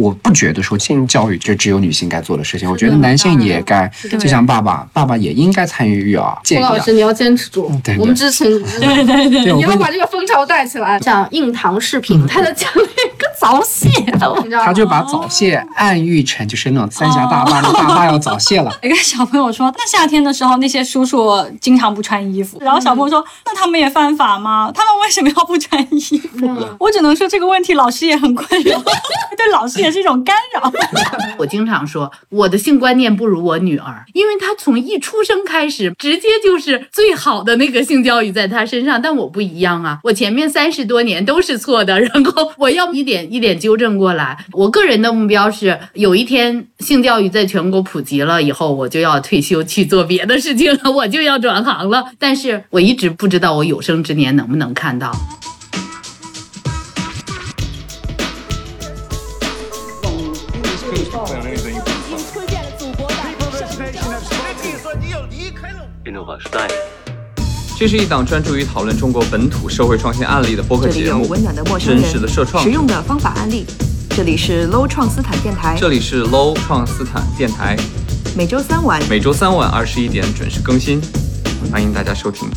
我不觉得说性教育就只有女性该做的事情，我觉得男性也该，就像爸爸，爸爸也应该参与育儿。郭老师，你要坚持住，我们支持你。对对对，对，我以后跟把这个风潮带起来。像硬糖视频，它的奖励跟早泄的，你知道吗？他就把早泄暗喻成就是那种三峡大坝，那大坝要早泄了。一个小朋友说，那夏天的时候那些叔叔经常不穿衣服，然后小朋友说，那他们也犯法吗？他们为什么要不穿衣服？我只能说这个问题老师也很困扰，对老师也是一种干扰。我经常说，我的性观念不如我女儿，因为她从一出生开始，直接就是最好的那个性教育在她身上。但我不一样啊，我前面三十多年都是错的，然后我要一点一点纠正过来。我个人的目标是，有一天性教育在全国普及了以后，我就要退休去做别的事情了，我就要转行了。但是我一直不知道我有生之年能不能看到。这是一档专注于讨论中国本土社会创新案例的播客这里节目，有温暖的陌生真，实的社创实用的方法案例。这里是 Low 创斯坦电台，这里是 Low 创斯坦电台，每周三晚每周三晚二十一点准时更新，欢迎大家收听。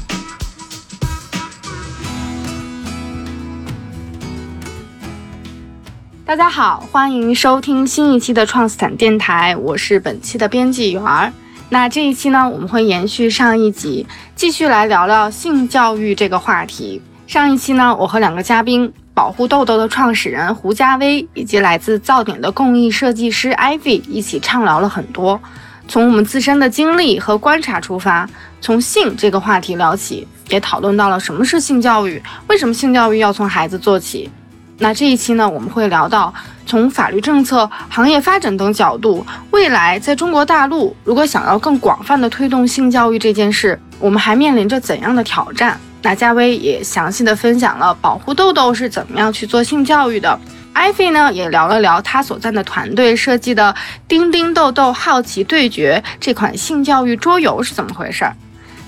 大家好，欢迎收听新一期的创斯坦电台，我是本期的编辑员儿。那这一期呢，我们会延续上一集，继续来聊聊性教育这个话题。上一期呢，我和两个嘉宾，保护豆豆的创始人胡佳薇，以及来自噪点的工艺设计师 Ivy 一起畅聊了很多，从我们自身的经历和观察出发，从性这个话题聊起，也讨论到了什么是性教育，为什么性教育要从孩子做起。那这一期呢，我们会聊到从法律政策、行业发展等角度，未来在中国大陆，如果想要更广泛的推动性教育这件事，我们还面临着怎样的挑战？那佳薇也详细的分享了保护豆豆是怎么样去做性教育的。艾菲呢也聊了聊他所在的团队设计的《丁丁豆豆好奇对决》这款性教育桌游是怎么回事儿。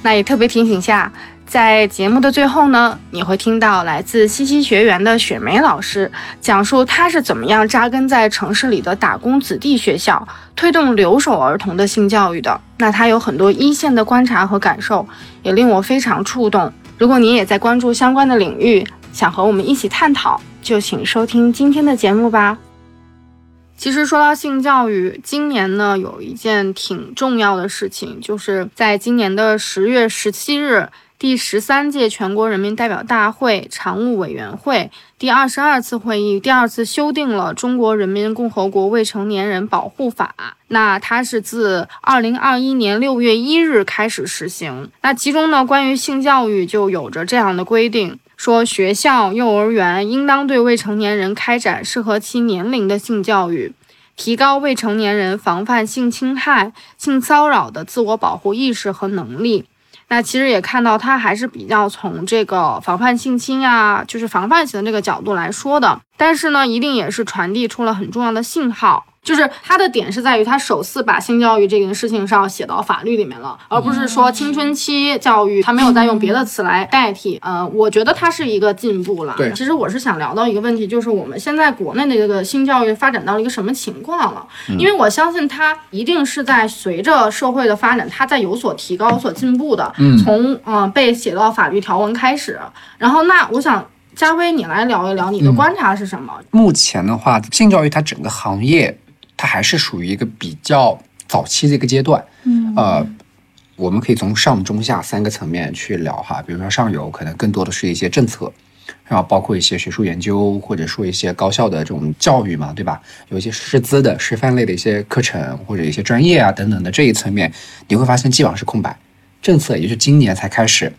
那也特别提醒下，在节目的最后呢，你会听到来自西溪学园的雪梅老师讲述她是怎么样扎根在城市里的打工子弟学校，推动留守儿童的性教育的。那她有很多一线的观察和感受，也令我非常触动。如果你也在关注相关的领域，想和我们一起探讨，就请收听今天的节目吧。其实说到性教育，今年呢有一件挺重要的事情，就是在今年的十月十七日，第十三届全国人民代表大会常务委员会第二十二次会议第二次修订了《中国人民共和国未成年人保护法》。那它是自二零二一年六月一日开始实行。那其中呢，关于性教育就有着这样的规定。说学校、幼儿园应当对未成年人开展适合其年龄的性教育，提高未成年人防范性侵害、性骚扰的自我保护意识和能力。那其实也看到，它还是比较从这个防范性侵啊，就是防范型这个角度来说的。但是呢，一定也是传递出了很重要的信号。就是他的点是在于，他首次把性教育这件事情上写到法律里面了，而不是说青春期教育，他没有再用别的词来代替。呃，我觉得它是一个进步了。对其实我是想聊到一个问题，就是我们现在国内的这个性教育发展到了一个什么情况了？因为我相信它一定是在随着社会的发展，它在有所提高、有所进步的。嗯从嗯、呃被写到法律条文开始，然后那我想。嘉威，你来聊一聊你的观察是什么？目前的话，性教育它整个行业，它还是属于一个比较早期的一个阶段。嗯呃，我们可以从上中下三个层面去聊哈，比如说上游可能更多的是一些政策，然后包括一些学术研究，或者说一些高校的这种教育嘛，对吧？有一些师资的师范类的一些课程或者一些专业啊等等的这一层面，你会发现基本上是空白，政策也就是今年才开始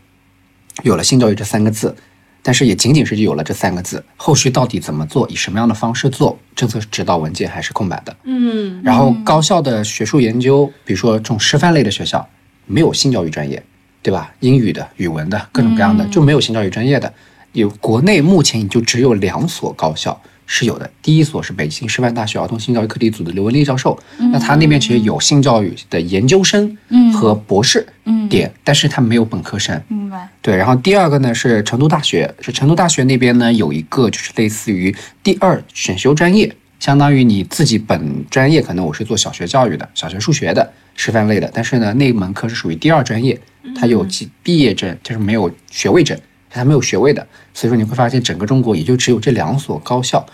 有了性教育这三个字。但是也仅仅是有了这三个字，后续到底怎么做，以什么样的方式做，政策指导文件还是空白的。嗯然后高校的学术研究，比如说这种师范类的学校，没有性教育专业，对吧？英语的、语文的，各种各样的，就没有性教育专业的。有国内目前也就只有两所高校是有的，第一所是北京师范大学儿童性教育课题组的刘文丽教授，那他那边其实有性教育的研究生和博士点，但是他没有本科生。明白。对，然后第二个呢是成都大学，是成都大学那边呢有一个就是类似于第二选修专业，相当于你自己本专业可能我是做小学教育的，小学数学的师范类的，但是呢那门课是属于第二专业，它有毕毕业证，就是没有学位证，它没有学位的，所以说你会发现整个中国也就只有这两所高校。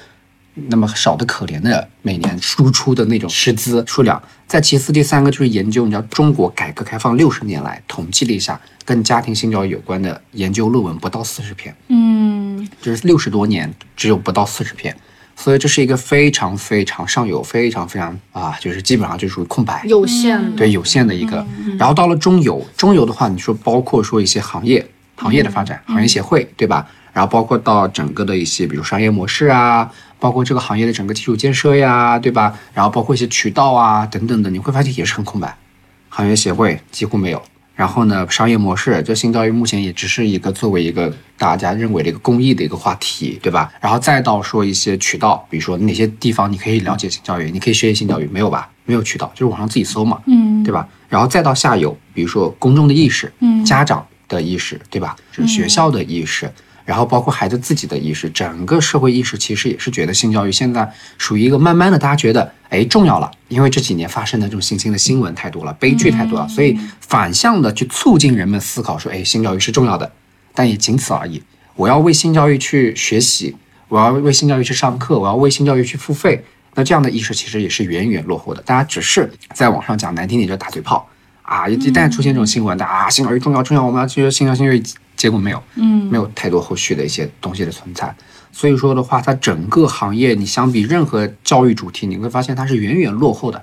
那么少的可怜的每年输出的那种师资数量，再其次第三个就是研究，你知道中国改革开放六十年来统计了一下，跟家庭性教育有关的研究论文不到四十篇，嗯，就是六十多年只有不到四十篇，所以这是一个非常非常上游、非常非常啊，就是基本上就属于空白，有限，对有限的一个。然后到了中游，中游的话，你说包括说一些行业行业的发展，行业协会对吧？然后包括到整个的一些，比如商业模式啊，包括这个行业的整个基础建设呀，对吧？然后包括一些渠道啊等等的，你会发现也是很空白，行业协会几乎没有。然后呢，商业模式，就性教育目前也只是一个作为一个大家认为的一个公益的一个话题，对吧？然后再到说一些渠道，比如说哪些地方你可以了解性教育，你可以学习性教育，没有吧？没有渠道，就是网上自己搜嘛，嗯，对吧？然后再到下游，比如说公众的意识，嗯家长的意识，对吧？是学校的意识，然后包括孩子自己的意识，整个社会意识其实也是觉得性教育现在属于一个慢慢的大家觉得哎重要了，因为这几年发生的这种性侵的新闻太多了，悲剧太多了，所以反向的去促进人们思考说，哎，性教育是重要的，但也仅此而已。我要为性教育去学习，我要为性教育去上课，我要为性教育去付费。那这样的意识其实也是远远落后的，大家只是在网上讲难听点就打嘴炮啊，一旦出现这种新闻，大家啊性教育重要重要，我们要去性教育性教育，结果没有，嗯没有太多后续的一些东西的存在。所以说的话，它整个行业你相比任何教育主题，你会发现它是远远落后的。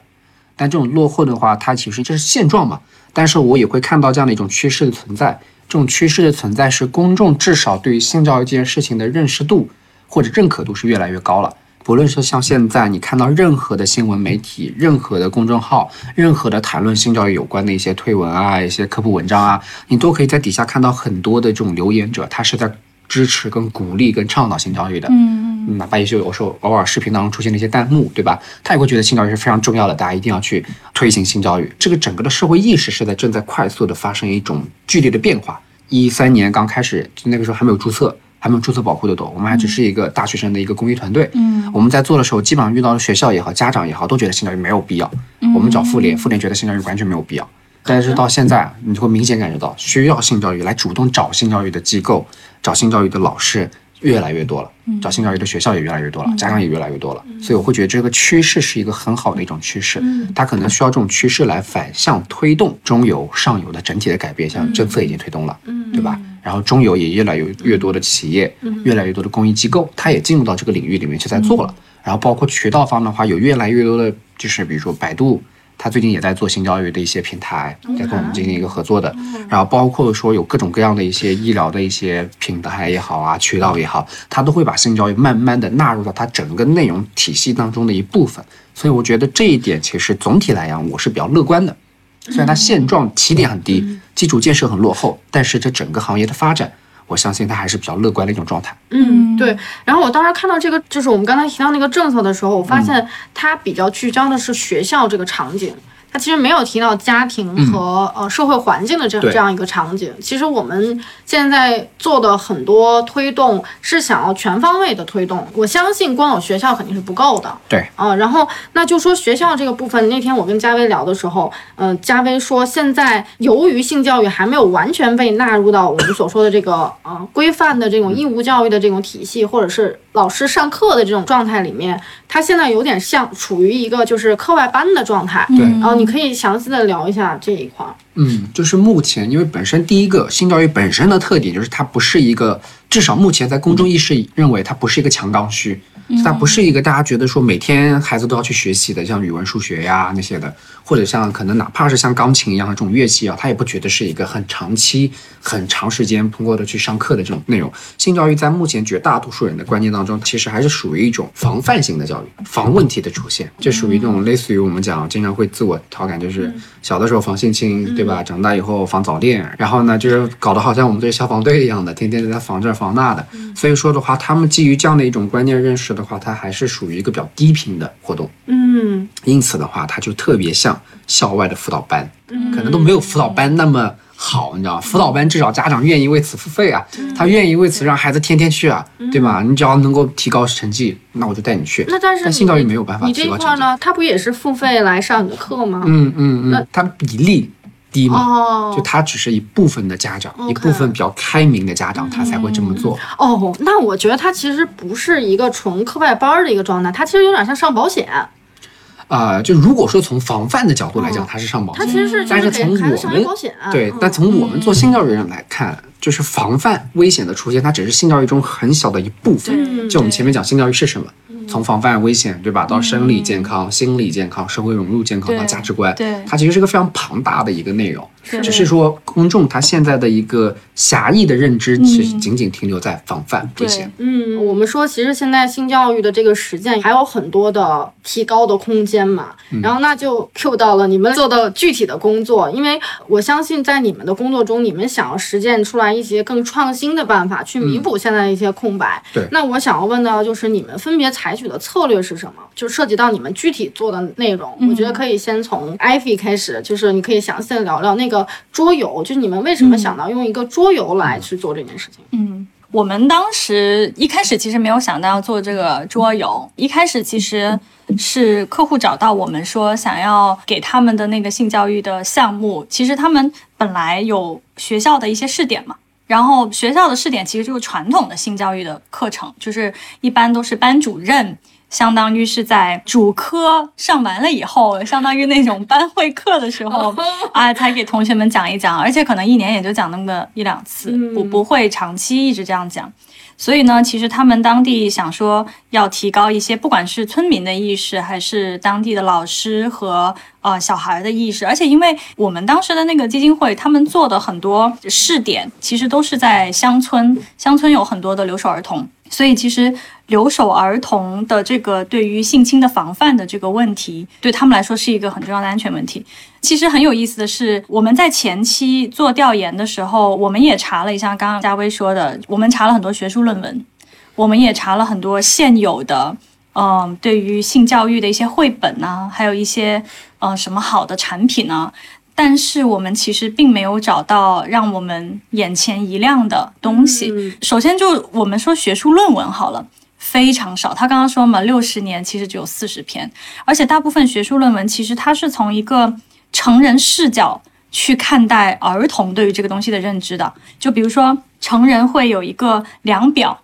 但这种落后的话，它其实这是现状嘛。但是我也会看到这样的一种趋势的存在。这种趋势的存在是公众至少对于性教育这件事情的认识度或者认可度是越来越高了。不论是像现在你看到任何的新闻媒体、任何的公众号、任何的谈论性教育有关的一些推文啊、一些科普文章啊，你都可以在底下看到很多的这种留言者，他是在支持、跟鼓励、跟倡导性教育的。嗯哪怕也许有时候偶尔视频当中出现了一些弹幕，对吧？他也会觉得性教育是非常重要的，大家一定要去推行性教育。这个整个的社会意识是在正在快速的发生一种剧烈的变化。一三年刚开始，就那个时候还没有注册，还没有注册保护的多，我们还只是一个大学生的一个公益团队。嗯我们在做的时候，基本上遇到的学校也好，家长也好，都觉得性教育没有必要。我们找妇联，妇联觉得性教育完全没有必要。但是到现在，你就会明显感觉到，需要性教育来主动找性教育的机构、找性教育的老师越来越多了，找性教育的学校也越来越多了，家长也越来越多了。所以我会觉得这个趋势是一个很好的一种趋势，它可能需要这种趋势来反向推动中游、上游的整体的改变，像政策已经推动了，对吧？然后中游也越来越越多的企业，越来越多的公益机构，它也进入到这个领域里面去在做了。然后包括渠道方的话，有越来越多的，就是比如说百度，它最近也在做性教育的一些平台，在跟我们进行一个合作的。然后包括说有各种各样的一些医疗的一些平台也好啊，渠道也好，它都会把性教育慢慢的纳入到它整个内容体系当中的一部分。所以我觉得这一点其实总体来讲，我是比较乐观的。虽然它现状起点很低，基础建设很落后，但是这整个行业的发展，我相信它还是比较乐观的一种状态。嗯，对。然后我当时看到这个，就是我们刚才提到那个政策的时候，我发现它比较聚焦的是学校这个场景。它其实没有提到家庭和、呃社会环境的这对这样一个场景。其实我们现在做的很多推动是想要全方位的推动。我相信光有学校肯定是不够的。对，啊、然后那就说学校这个部分，那天我跟嘉威聊的时候，嗯、嘉威说现在由于性教育还没有完全被纳入到我们所说的这个呃规范的这种义务教育的这种体系，或者是老师上课的这种状态里面，他现在有点像处于一个就是课外班的状态。对然后你可以详细的聊一下这一块儿。嗯，就是目前，因为本身第一个新教育本身的特点就是它不是一个，至少目前在公众意识认为它不是一个强刚需，它不是一个大家觉得说每天孩子都要去学习的，像语文、数学呀那些的，或者像可能哪怕是像钢琴一样的这种乐器啊，他也不觉得是一个很长期、很长时间通过的去上课的这种内容。性教育在目前绝大多数人的观念当中，其实还是属于一种防范性的教育，防问题的出现，这属于这种类似于我们讲经常会自我调侃，就是小的时候防性侵，对吧？长大以后防早恋，然后呢，就是搞得好像我们这些消防队一样的，天天都在防这防那的。所以说的话，他们基于这样的一种观念认识的话，它还是属于一个比较低频的活动。嗯因此的话，它就特别像校外的辅导班，可能都没有辅导班那么好，你知道吗？辅导班至少家长愿意为此付费啊，他愿意为此让孩子天天去啊，对吧？你只要能够提高成绩，那我就带你去。那但是但性教育没有办法你这一提高成绩。块呢，他不也是付费来上你的课吗？嗯嗯嗯，他比例低嘛，哦就他只是一部分的家长一部分比较开明的家长，他才会这么做。哦，那我觉得他其实不是一个纯课外班的一个状态，他其实有点像上保险，啊、就如果说从防范的角度来讲，它是上保险它其。实是但是从我们。对嗯，但从我们做性教育人来看，就是防范危险的出现，它只是性教育中很小的一部分。嗯就我们前面讲性教育是什么，从防范危险，对吧，到生理健康、心理健康、社会融入健康到价值观，对它其实是个非常庞大的一个内容。对只是说公众他现在的一个狭义的认知，其实仅仅停留在防范这些。嗯，我们说其实现在性教育的这个实践还有很多的提高的空间嘛。然后那就 Q 到了你们做的具体的工作，因为我相信在你们的工作中，你们想要实践出来一些更创新的办法，去弥补现在的一些空白。对那我想要问到就是你们分别采取的策略是什么？就涉及到你们具体做的内容，我觉得可以先从 Ivy 开始，就是你可以详细的聊聊那个桌游，就是你们为什么想到用一个桌游来去做这件事情？嗯，我们当时一开始其实没有想到要做这个桌游，一开始其实是客户找到我们说想要给他们的那个性教育的项目，其实他们本来有学校的一些试点嘛。然后学校的试点其实就是传统的性教育的课程，就是一般都是班主任，相当于是在主科上完了以后，相当于那种班会课的时候啊，才给同学们讲一讲，而且可能一年也就讲那么一两次，不不会长期一直这样讲。所以呢，其实他们当地想说要提高一些，不管是村民的意识，还是当地的老师和呃小孩的意识。而且因为我们当时的那个基金会，他们做的很多试点，其实都是在乡村，乡村有很多的留守儿童，所以其实留守儿童的这个对于性侵的防范的这个问题，对他们来说是一个很重要的安全问题。其实很有意思的是，我们在前期做调研的时候，我们也查了一下刚刚佳薇说的，我们查了很多学术论文，我们也查了很多现有的，嗯、对于性教育的一些绘本呐、还有一些呃什么好的产品啊。但是我们其实并没有找到让我们眼前一亮的东西。嗯首先就我们说学术论文好了。非常少，他刚刚说嘛，六十年其实只有四十篇，而且大部分学术论文其实它是从一个成人视角去看待儿童对于这个东西的认知的。就比如说，成人会有一个量表，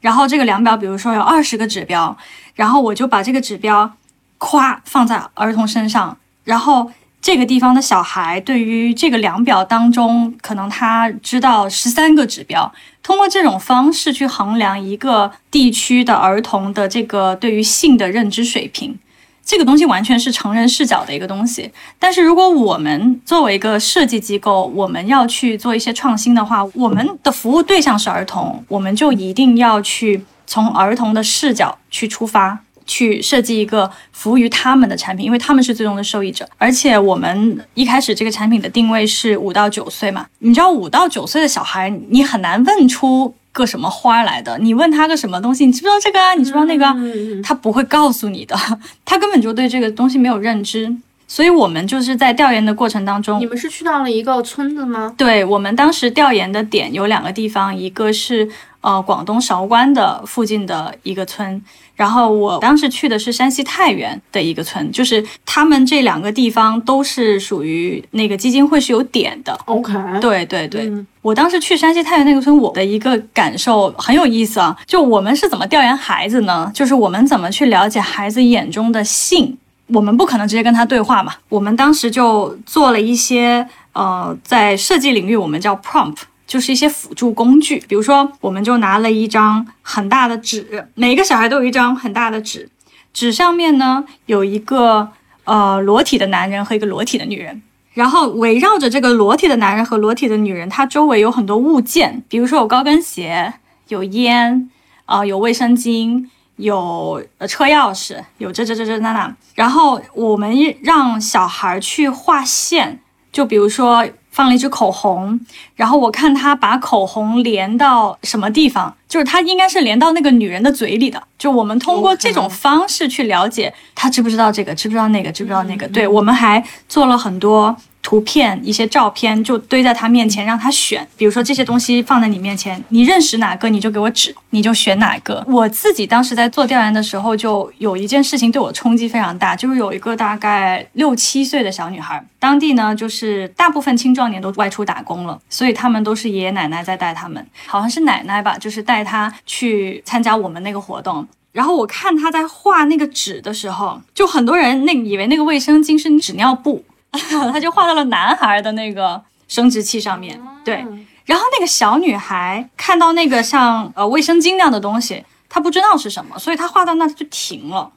然后这个量表，比如说有二十个指标，然后我就把这个指标夸放在儿童身上，然后这个地方的小孩对于这个量表当中，可能他知道十三个指标，通过这种方式去衡量一个地区的儿童的这个对于性的认知水平。这个东西完全是成人视角的一个东西，但是如果我们作为一个设计机构，我们要去做一些创新的话，我们的服务对象是儿童，我们就一定要去从儿童的视角去出发，去设计一个服务于他们的产品，因为他们是最终的受益者。而且我们一开始这个产品的定位是五到九岁嘛，你知道五到九岁的小孩，你很难问出个什么花来的。你问他个什么东西，你知不知道这个啊？你知不知道那个啊？他不会告诉你的，他根本就对这个东西没有认知。所以我们就是在调研的过程当中你，们是去到了一个村子吗？对我们当时调研的点有两个地方，一个是呃广东韶关的附近的一个村，然后我当时去的是山西太原的一个村，就是他们这两个地方都是属于那个基金会是有点的。OK，对对对，嗯我当时去山西太原那个村，我的一个感受很有意思啊。就我们是怎么调研孩子呢？就是我们怎么去了解孩子眼中的性。我们不可能直接跟他对话嘛，我们当时就做了一些呃，在设计领域我们叫 prompt，就是一些辅助工具。比如说，我们就拿了一张很大的纸，每个小孩都有一张很大的纸，纸上面呢有一个呃裸体的男人和一个裸体的女人。然后围绕着这个裸体的男人和裸体的女人，他周围有很多物件，比如说有高跟鞋、有烟，啊、有卫生巾，有呃车钥匙，有这这这这那那。然后我们让小孩去画线，就比如说放了一支口红，然后我看他把口红连到什么地方，就是他应该是连到那个女人的嘴里的。就我们通过这种方式去了解他知不知道这个，知不知道那个，知不知道那个。对我们还做了很多。图片、一些照片就堆在他面前，让他选。比如说这些东西放在你面前，你认识哪个你就给我指，你就选哪个。我自己当时在做调研的时候，就有一件事情对我冲击非常大，就是有一个大概六七岁的小女孩，当地呢就是大部分青壮年都外出打工了，所以他们都是爷爷奶奶在带他们，好像是奶奶吧，就是带他去参加我们那个活动。然后我看他在画那个纸的时候，就很多人那以为那个卫生巾是纸尿布，他就画到了男孩的那个生殖器上面。对，然后那个小女孩看到那个像呃卫生巾那样的东西，她不知道是什么，所以她画到那就停了，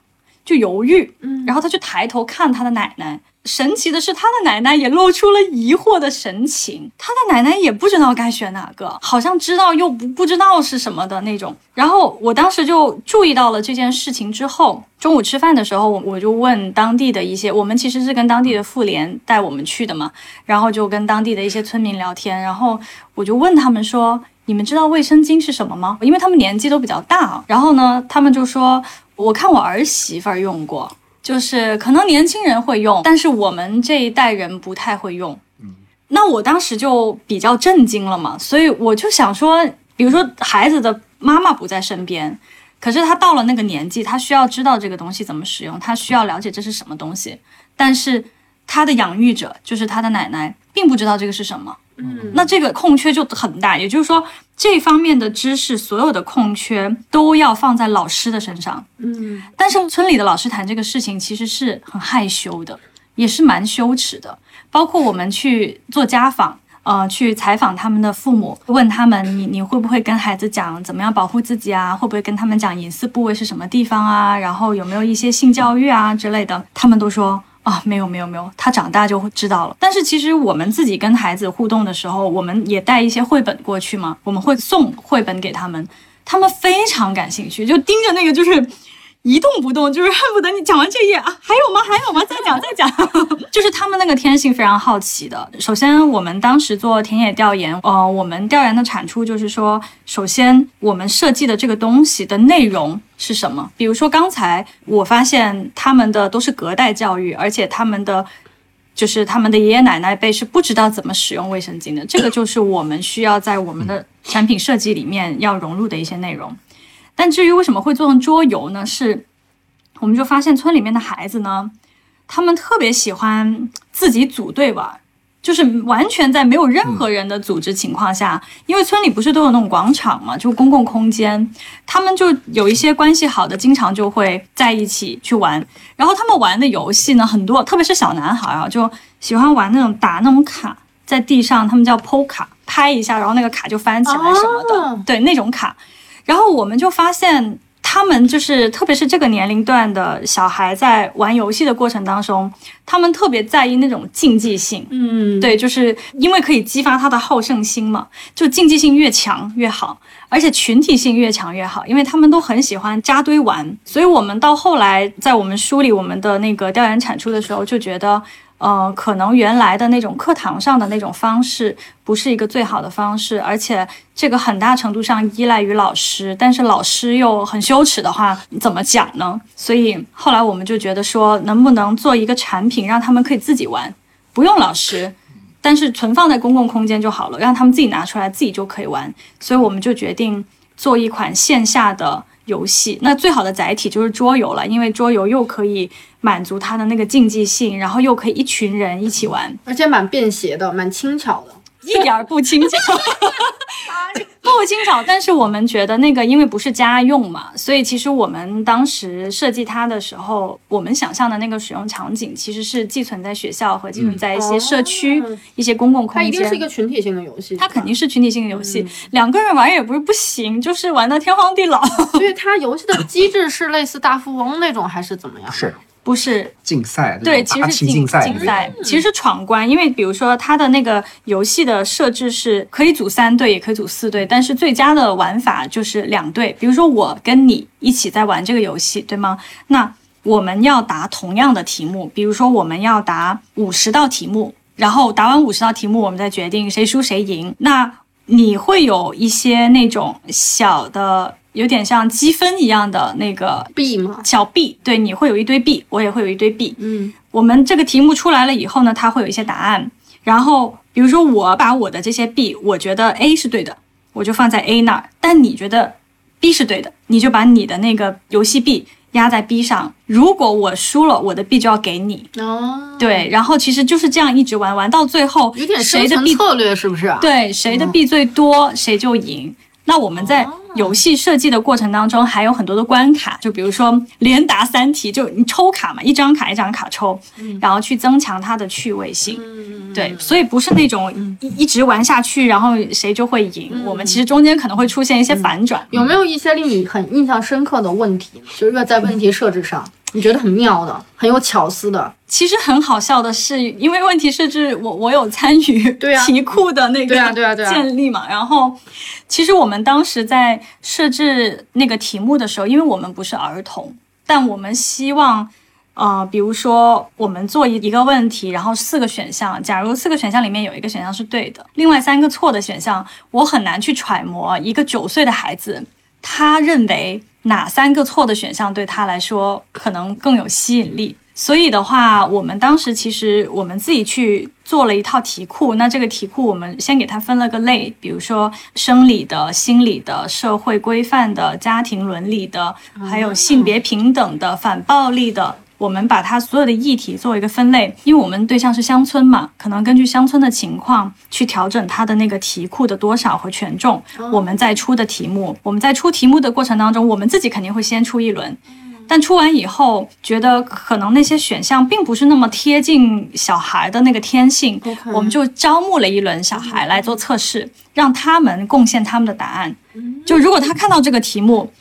就犹豫。嗯，然后他就抬头看他的奶奶。神奇的是，他的奶奶也露出了疑惑的神情。他的奶奶也不知道该选哪个，好像知道又不不知道是什么的那种。然后我当时就注意到了这件事情之后，中午吃饭的时候，我我就问当地的一些，我们其实是跟当地的妇联带我们去的嘛，然后就跟当地的一些村民聊天，然后我就问他们说：“你们知道卫生巾是什么吗？”因为他们年纪都比较大，然后呢，他们就说：“我看我儿媳妇儿用过。”就是可能年轻人会用，但是我们这一代人不太会用。嗯，那我当时就比较震惊了嘛，所以我就想说，比如说孩子的妈妈不在身边，可是他到了那个年纪，他需要知道这个东西怎么使用，他需要了解这是什么东西，但是他的养育者就是他的奶奶，并不知道这个是什么。嗯，那这个空缺就很大，也就是说，这方面的知识，所有的空缺都要放在老师的身上。嗯，但是村里的老师谈这个事情，其实是很害羞的，也是蛮羞耻的。包括我们去做家访，呃，去采访他们的父母，问他们，你你会不会跟孩子讲怎么样保护自己啊？会不会跟他们讲隐私部位是什么地方啊？然后有没有一些性教育啊之类的？他们都说。啊，没有没有没有，他长大就会知道了。但是其实我们自己跟孩子互动的时候，我们也带一些绘本过去嘛，我们会送绘本给他们，他们非常感兴趣，就盯着那个就是。一动不动，就是恨不得你讲完这页啊，还有吗？还有吗？再讲，再讲。就是他们那个天性非常好奇的。首先，我们当时做田野调研，呃，我们调研的产出就是说，首先我们设计的这个东西的内容是什么？比如说刚才我发现他们的都是隔代教育，而且他们的就是他们的爷爷奶奶辈是不知道怎么使用卫生巾的。这个就是我们需要在我们的产品设计里面要融入的一些内容。但至于为什么会做成桌游呢？是，我们就发现村里面的孩子呢，他们特别喜欢自己组队玩，就是完全在没有任何人的组织情况下，因为村里不是都有那种广场嘛，就公共空间，他们就有一些关系好的，经常就会在一起去玩。然后他们玩的游戏呢，很多，特别是小男孩啊，就喜欢玩那种打那种卡在地上，他们叫 PO 卡，拍一下，然后那个卡就翻起来什么的，对那种卡。然后我们就发现，他们就是，特别是这个年龄段的小孩，在玩游戏的过程当中，他们特别在意那种竞技性。嗯，对，就是因为可以激发他的好胜心嘛，就竞技性越强越好，而且群体性越强越好，因为他们都很喜欢扎堆玩。所以我们到后来在我们梳理我们的那个调研产出的时候，就觉得。呃，可能原来的那种课堂上的那种方式不是一个最好的方式，而且这个很大程度上依赖于老师，但是老师又很羞耻的话，怎么讲呢？所以后来我们就觉得说，能不能做一个产品，让他们可以自己玩，不用老师，但是存放在公共空间就好了，让他们自己拿出来，自己就可以玩。所以我们就决定做一款线下的。游戏那最好的载体就是桌游了，因为桌游又可以满足他的那个竞技性，然后又可以一群人一起玩，而且蛮便携的，蛮轻巧的。一点儿不轻巧，不轻巧。但是我们觉得那个，因为不是家用嘛，所以其实我们当时设计它的时候，我们想象的那个使用场景其实是寄存在学校和寄存在一些社区、一些公共空间。它一定是一个群体性的游戏，它肯定是群体性的游戏。两个人玩也不是不行，就是玩到天荒地老。所以它游戏的机制是类似大富翁那种，还是怎么样？是。不是竞赛，对，其实是竞赛，竞赛其实是闯关。因为比如说，它的那个游戏的设置是可以组三队，也可以组四队，但是最佳的玩法就是两队。比如说，我跟你一起在玩这个游戏，对吗？那我们要答同样的题目，比如说我们要答五十道题目，然后答完五十道题目，我们再决定谁输谁赢。那你会有一些那种小的。有点像积分一样的那个币嘛？小币，对，你会有一堆币，我也会有一堆币。嗯，我们这个题目出来了以后呢，它会有一些答案。然后比如说我把我的这些币我觉得 A 是对的，我就放在 A 那儿，但你觉得 B 是对的，你就把你的那个游戏币压在 B 上。如果我输了，我的币就要给你。哦，对，然后其实就是这样一直玩，玩到最后有点生谁的币存策略是不是？，对谁的币最多，谁就赢。那我们在游戏设计的过程当中，还有很多的关卡，就比如说连答三题，就你抽卡嘛，一张卡一张卡抽，然后去增强它的趣味性。对，所以不是那种一一直玩下去，然后谁就会赢。我们其实中间可能会出现一些反转。有没有一些令你很印象深刻的问题呢？就是在问题设置上，你觉得很妙的、很有巧思的？其实很好笑的是，因为问题设置我我有参与题库的那个建立嘛，然后其实我们当时在设置那个题目的时候，因为我们不是儿童，但我们希望。呃，比如说我们做一一个问题，然后四个选项，假如四个选项里面有一个选项是对的，另外三个错的选项，我很难去揣摩一个九岁的孩子他认为哪三个错的选项对他来说可能更有吸引力。所以的话，我们当时其实我们自己去做了一套题库。那这个题库我们先给它分了个类，比如说生理的、心理的、社会规范的、家庭伦理的，还有性别平等的、反暴力的。我们把它所有的议题做一个分类，因为我们对象是乡村嘛，可能根据乡村的情况去调整它的那个题库的多少和权重。我们在出的题目，我们在出题目的过程当中，我们自己肯定会先出一轮。但出完以后，觉得可能那些选项并不是那么贴近小孩的那个天性我们就招募了一轮小孩来做测试，让他们贡献他们的答案。就如果他看到这个题目，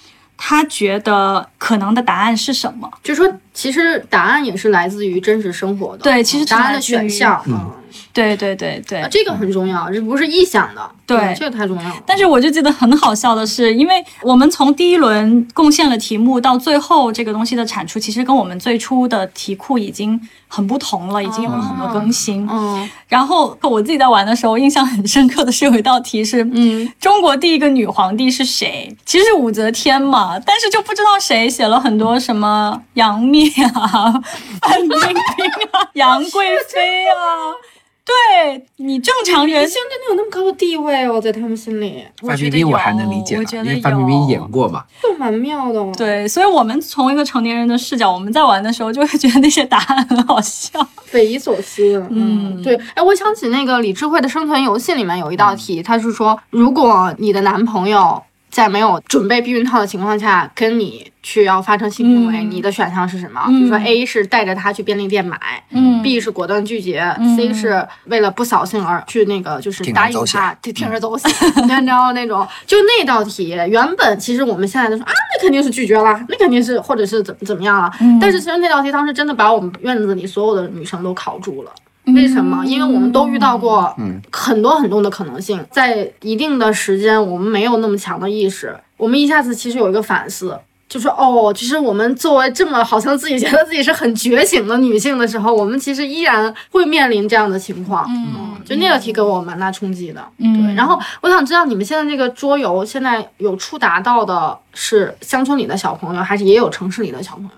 他觉得可能的答案是什么？就说其实答案也是来自于真实生活的，对其实答案的选项，嗯，对对对对啊，。这个很重要，这不是臆想的，对这个太重要了。但是我就记得很好笑的是，因为我们从第一轮贡献了题目到最后这个东西的产出，其实跟我们最初的题库已经很不同了，已经有了很多更新。嗯然后我自己在玩的时候，印象很深刻的是有一道题是，嗯，中国第一个女皇帝是谁？其实武则天嘛，但是就不知道谁写了很多什么杨幂啊、范冰冰啊、杨贵妃啊。对你正常人现在有那么高的地位哦，在他们心里范我觉得有冰冰我还能理解，我觉得因为范冰冰有演过嘛。就蛮妙的哦。对，所以我们从一个成年人的视角，我们在玩的时候就会觉得那些答案很好笑。匪夷所思。嗯对。哎，我想起那个李智慧的生存游戏里面有一道题，他是说，如果你的男朋友在没有准备避孕套的情况下跟你去要发生性行为，嗯。你的选项是什么？嗯比如说 A 是带着他去便利店买。嗯。B 是果断拒绝、嗯。C 是为了不扫兴而去那个就是答应他，就，铤而走险，你知道那种，就那道题，原本其实我们现在都说啊，那肯定是拒绝了，那肯定是或者是怎么怎么样了，嗯。但是其实那道题当时真的把我们院子里所有的女生都考住了。嗯为什么？因为我们都遇到过很多很多的可能性，在一定的时间，我们没有那么强的意识，我们一下子其实有一个反思，就是哦，其实我们作为这么好像自己觉得自己是很觉醒的女性的时候，我们其实依然会面临这样的情况。嗯就那个题给我蛮大冲击的。嗯对，然后我想知道你们现在这个桌游现在有触达到的是乡村里的小朋友，还是也有城市里的小朋友？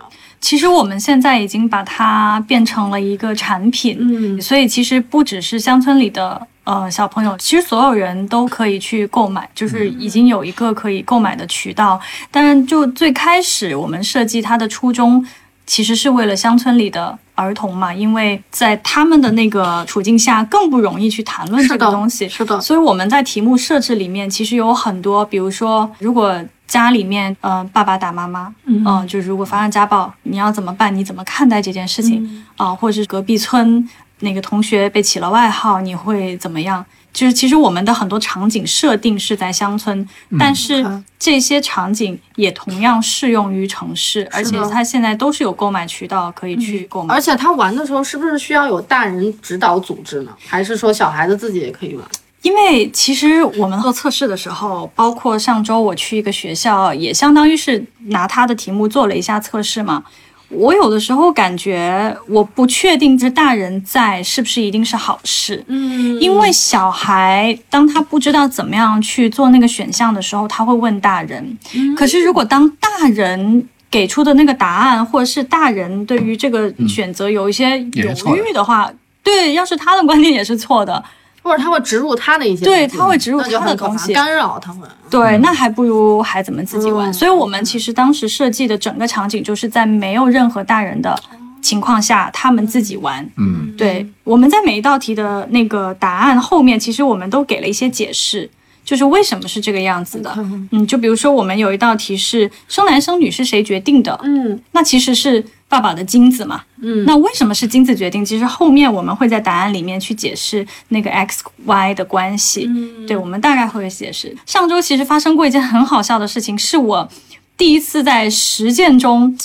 其实我们现在已经把它变成了一个产品，嗯所以其实不只是乡村里的呃小朋友，其实所有人都可以去购买，就是已经有一个可以购买的渠道。当然，就最开始我们设计它的初衷，其实是为了乡村里的儿童嘛，因为在他们的那个处境下更不容易去谈论这个东西。是的，所以我们在题目设置里面其实有很多，比如说，如果家里面呃爸爸打妈妈，嗯、就如果发生家暴，你要怎么办？你怎么看待这件事情啊、或者是隔壁村那个同学被起了外号，你会怎么样？就是其实我们的很多场景设定是在乡村，但是这些场景也同样适用于城市，而且的它现在都是有购买渠道可以去购买。而且他玩的时候是不是需要有大人指导组织呢？还是说小孩子自己也可以玩？因为其实我们做测试的时候，包括上周我去一个学校，也相当于是拿他的题目做了一下测试嘛。我有的时候感觉我不确定这大人在是不是一定是好事，嗯。因为小孩当他不知道怎么样去做那个选项的时候，他会问大人。可是如果当大人给出的那个答案，或者是大人对于这个选择有一些犹豫的话，对，要是他的观点也是错的，或者他会植入他的一些，对他会植入他的东西干扰他会。对，那还不如孩子们自己玩。嗯所以我们其实当时设计的整个场景就是在没有任何大人的情况下，他们自己玩。嗯，对，我们在每一道题的那个答案后面，其实我们都给了一些解释，就是为什么是这个样子的。嗯，就比如说我们有一道题是生男生女是谁决定的？嗯那其实是爸爸的精子嘛。嗯那为什么是精子决定？其实后面我们会在答案里面去解释那个 x y 的关系。嗯对，我们大概会解释。上周其实发生过一件很好笑的事情，是我第一次在实践中，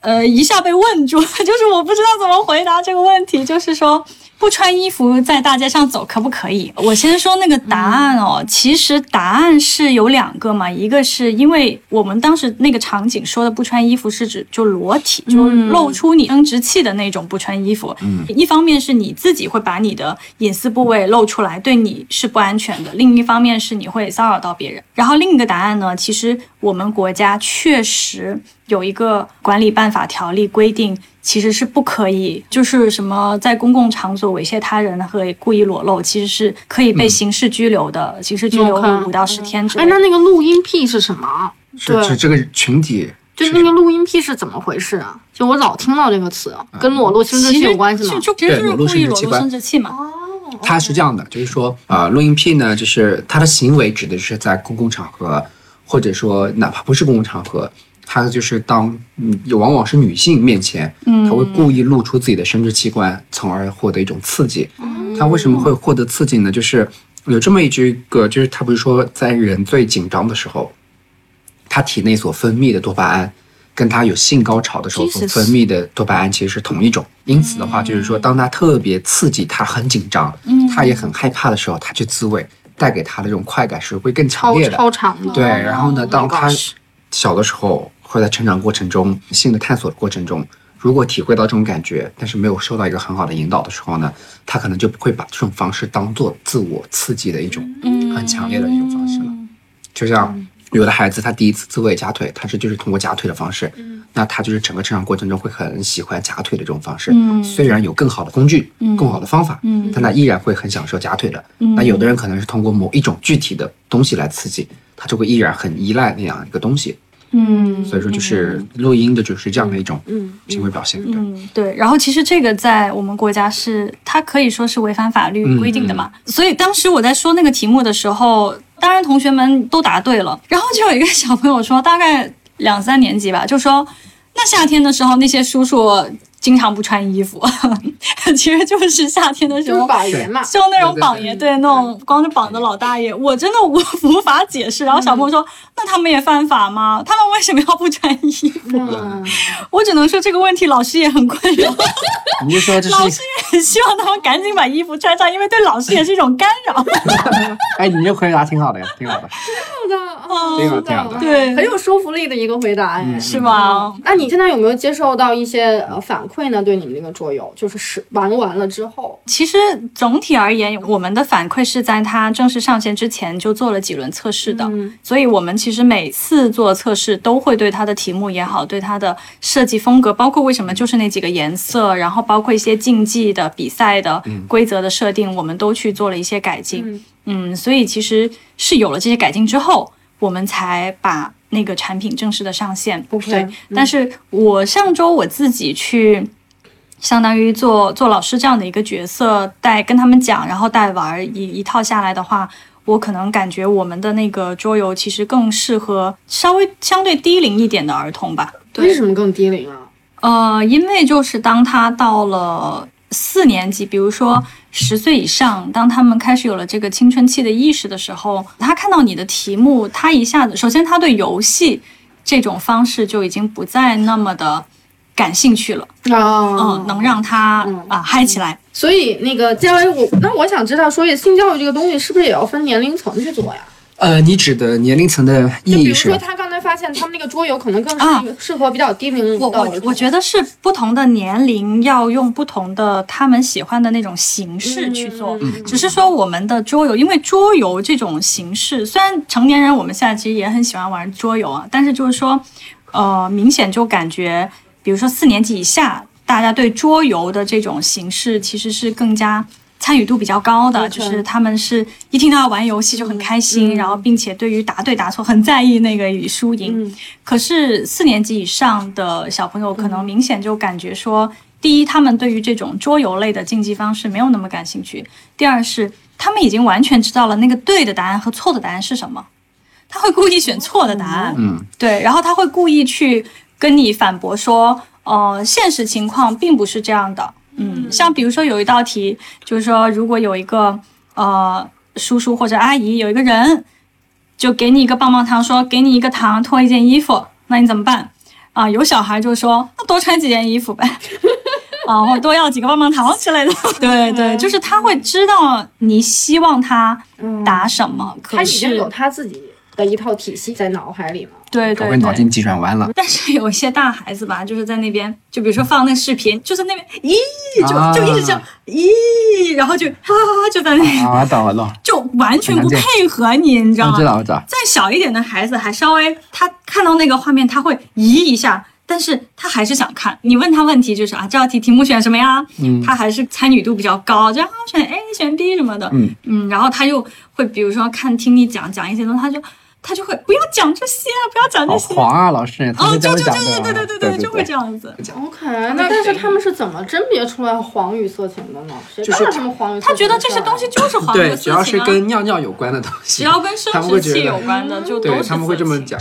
呃，一下被问住，就是我不知道怎么回答这个问题，就是说。不穿衣服在大街上走可不可以？我先说那个答案哦，其实答案是有两个嘛，一个是因为我们当时那个场景说的不穿衣服是指就裸体，就露出你生殖器的那种不穿衣服。嗯，一方面是你自己会把你的隐私部位露出来，对你是不安全的；另一方面是你会骚扰到别人。然后另一个答案呢，其实我们国家确实有一个管理办法条例规定。其实是不可以，就是什么在公共场所猥亵他人和故意裸露，其实是可以被刑事拘留的，刑事拘留五到十天之哎。那那个录音癖是什么？对是是这个群体就是那个录音癖是怎么回事啊？就我老听到这个词，跟裸露生殖器有关系吗是？就其实就是对裸露故意裸露生殖器官生殖器嘛。它是这样的，就是说，呃，录音癖呢，就是他的行为指的是在公共场合，或者说哪怕不是公共场合，它就是当嗯，往往是女性面前，嗯他会故意露出自己的生殖器官，从而获得一种刺激。他为什么会获得刺激呢？就是有这么一句个，就是他不是说在人最紧张的时候，他体内所分泌的多巴胺。跟他有性高潮的时候所分泌的多巴胺其实是同一种，因此的话，就是说，当他特别刺激，他很紧张，他也很害怕的时候，他去自慰，带给他的这种快感是会更强超烈的。超长的。对，然后呢，Oh 当他小的时候或者在成长过程中，性的探索的过程中，如果体会到这种感觉，但是没有受到一个很好的引导的时候呢，他可能就不会把这种方式当做自我刺激的一种很强烈的一种方式了。就像有的孩子他第一次自慰夹腿，他是就是通过夹腿的方式，那他就是整个成长过程中会很喜欢夹腿的这种方式。虽然有更好的工具、更好的方法，但他依然会很享受夹腿的。那有的人可能是通过某一种具体的东西来刺激，他就会依然很依赖那样一个东西。嗯，所以说，就是录音的，就是这样的一种行为表现。对，嗯，对。然后其实这个在我们国家是，它可以说是违反法律嗯规定的嘛。所以当时我在说那个题目的时候，当然同学们都答对了。然后就有一个小朋友说，大概两三年级吧，就说那夏天的时候那些叔叔经常不穿衣服，其实就是夏天的时就是候。榜爷嘛。就那种榜爷，对那种光着膀的老大爷，我真的无无法解释。然后小朋友说：“那他们也犯法吗？他们为什么要不穿衣服？”嗯，我只能说这个问题老师也很困扰，你就说这老师，也很希望他们赶紧把衣服穿上，因为对老师也是一种干扰。哎，你这回答挺好的呀，挺好的，挺好，挺好的。对很有说服力的一个回答，哎，是吧？那你现在有没有接受到一些呃反馈呢？对你们这个桌游，就是是玩完了之后，其实总体而言，我们的反馈是在它正式上线之前就做了几轮测试的，嗯所以我们其实每次做测试都会对它的题目也好，对它的设计风格，包括为什么就是那几个颜色，然后包括一些竞技的比赛的规则的设定，我们都去做了一些改进。嗯，所以其实是有了这些改进之后，我们才把那个产品正式的上线。OK，对，但是我上周我自己去。相当于做做老师这样的一个角色，带跟他们讲，然后带玩儿一一套下来的话，我可能感觉我们的那个桌游其实更适合稍微相对低龄一点的儿童吧。为什么更低龄啊？呃，因为就是当他到了四年级，比如说十岁以上，当他们开始有了这个青春期的意识的时候，他看到你的题目，他一下子，首先他对游戏这种方式就已经不再那么的感兴趣了，啊嗯，能让他啊嗨起来。所以那个嘉威，我那我想知道，所以性教育这个东西是不是也要分年龄层去做呀？呃，你指的年龄层的意义是就比如说，？他刚才发现他们那个桌游可能更啊是适合比较低龄我我的儿童我觉得是不同的年龄要用不同的他们喜欢的那种形式去做，只是说我们的桌游，因为桌游这种形式，虽然成年人我们现在其实也很喜欢玩桌游啊，但是就是说，呃，明显就感觉，比如说四年级以下。大家对桌游的这种形式其实是更加参与度比较高的就是他们是一听到要玩游戏就很开心，嗯。然后并且对于答对答错很在意那个输赢。嗯。可是四年级以上的小朋友可能明显就感觉说，第一，他们对于这种桌游类的竞技方式没有那么感兴趣；第二是他们已经完全知道了那个对的答案和错的答案是什么，他会故意选错的答案，嗯，对，然后他会故意去跟你反驳说，呃，现实情况并不是这样的。嗯，像比如说有一道题，就是说如果有一个呃叔叔或者阿姨，有一个人就给你一个棒棒糖，说给你一个糖脱一件衣服，那你怎么办？啊、有小孩就说那多穿几件衣服呗。啊，或多要几个棒棒糖之类的，对对，就是他会知道你希望他答什么，可他已经是有他自己的一套体系在脑海里了。对对对，脑筋急转弯了。但是有一些大孩子吧，就是在那边，就比如说放那视频，就在那边，咦，啊就就一直这样，咦，然后就哈哈哈，就在那里，我，懂我懂，就完全不配合你，你知道吗我知？道我知道。再小一点的孩子还稍微，他看到那个画面他会咦一下，但是他还是想看。你问他问题就是啊，这道题题目选什么呀？嗯他还是参与度比较高，这样啊选 A 选 B 什么的。嗯然后他又会比如说看听你讲讲一些东西，他就他就会不要讲这些，不要讲这些。黄啊，老师，他哦，就就就样讲的。对对对对就会这。样子。OK，那但是他们是怎么甄别出来黄与色情的呢？谁知道他们黄与色情？他觉得这些东西就是黄对，只要是色情啊，跟 尿尿有关的东西，只要跟生殖器有关的，就都是对他们会这么色情讲。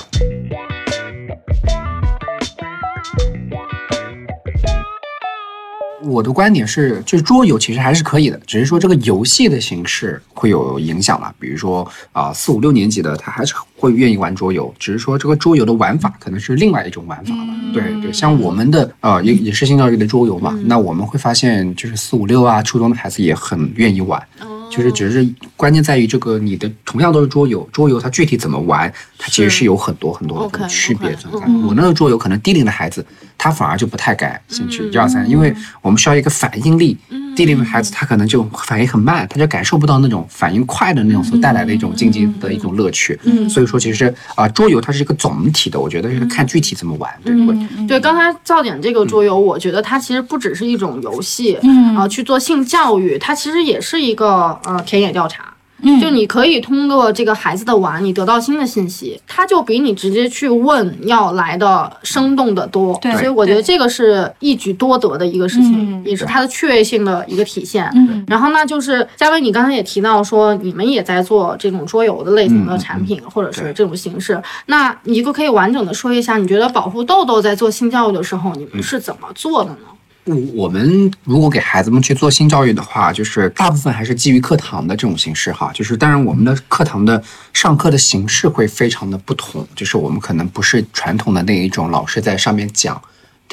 我的观点是，就是桌游其实还是可以的，只是说这个游戏的形式会有影响了。比如说啊，四五六年级的他还是会愿意玩桌游，只是说这个桌游的玩法可能是另外一种玩法了。对对，像我们的呃也也是性教育的桌游嘛，那我们会发现就是四五六啊初中的孩子也很愿意玩。就是只是关键在于这个你的同样都是桌游，桌游它具体怎么玩，它其实是有很多很多的区别存在。我那个桌游可能低龄的孩子，他反而就不太感兴趣，一二三，因为我们需要一个反应力。低龄的孩子他可能就反应很慢，他就感受不到那种反应快的那种所带来的一种竞技的一种乐趣。所以说，其实啊、桌游它是一个总体的，我觉得是看具体怎么玩，对不对？对，刚才噪点这个桌游，我觉得它其实不只是一种游戏，嗯啊、去做性教育，它其实也是一个呃田野调查。嗯就你可以通过这个孩子的玩，你得到新的信息，他就比你直接去问要来的生动的多。对所以我觉得这个是一举多得的一个事情，嗯也是它的趣味性的一个体现。嗯然后呢，就是嘉威，你刚才也提到说，你们也在做这种桌游的类型的产品，或者是这种形式。那你就可以完整的说一下，你觉得保护豆豆在做性教育的时候，你们是怎么做的呢？我们如果给孩子们去做性教育的话，就是大部分还是基于课堂的这种形式哈。就是当然我们的课堂的上课的形式会非常的不同，就是我们可能不是传统的那一种老师在上面讲。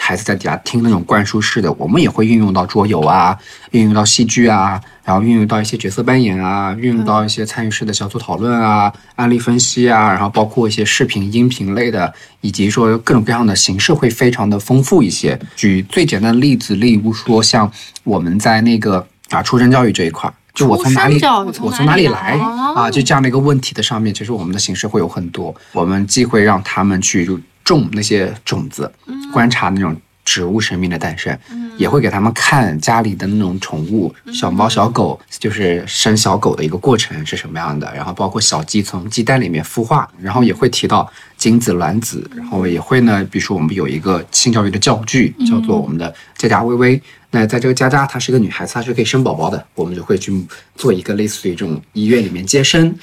孩子在底下听那种灌输式的，我们也会运用到桌游啊，运用到戏剧啊，然后运用到一些角色扮演啊，运用到一些参与式的小组讨论啊、案例分析啊，然后包括一些视频、音频类的，以及说各种各样的形式会非常的丰富一些。举最简单的例子，例如说像我们在那个啊出生教育这一块儿。就我从哪里我从哪里来哦啊？就这样的一个问题的上面，其实我们的形式会有很多。我们既会让他们去种那些种子，观察那种植物生命的诞生，也会给他们看家里的那种宠物，小猫、小狗，就是生小狗的一个过程是什么样的。然后包括小鸡从鸡蛋里面孵化，然后也会提到精子、卵子，然后也会呢，比如说我们有一个性教育的教具，叫做我们的佳佳微微。那在这个佳佳，她是一个女孩子，她是可以生宝宝的，我们就会去做一个类似于这种医院里面接生。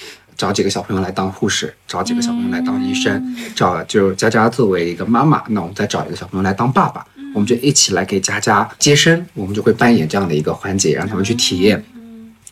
找几个小朋友来当护士，找几个小朋友来当医生，找就是佳佳作为一个妈妈，那我们再找一个小朋友来当爸爸，我们就一起来给佳佳接生，我们就会扮演这样的一个环节，让他们去体验。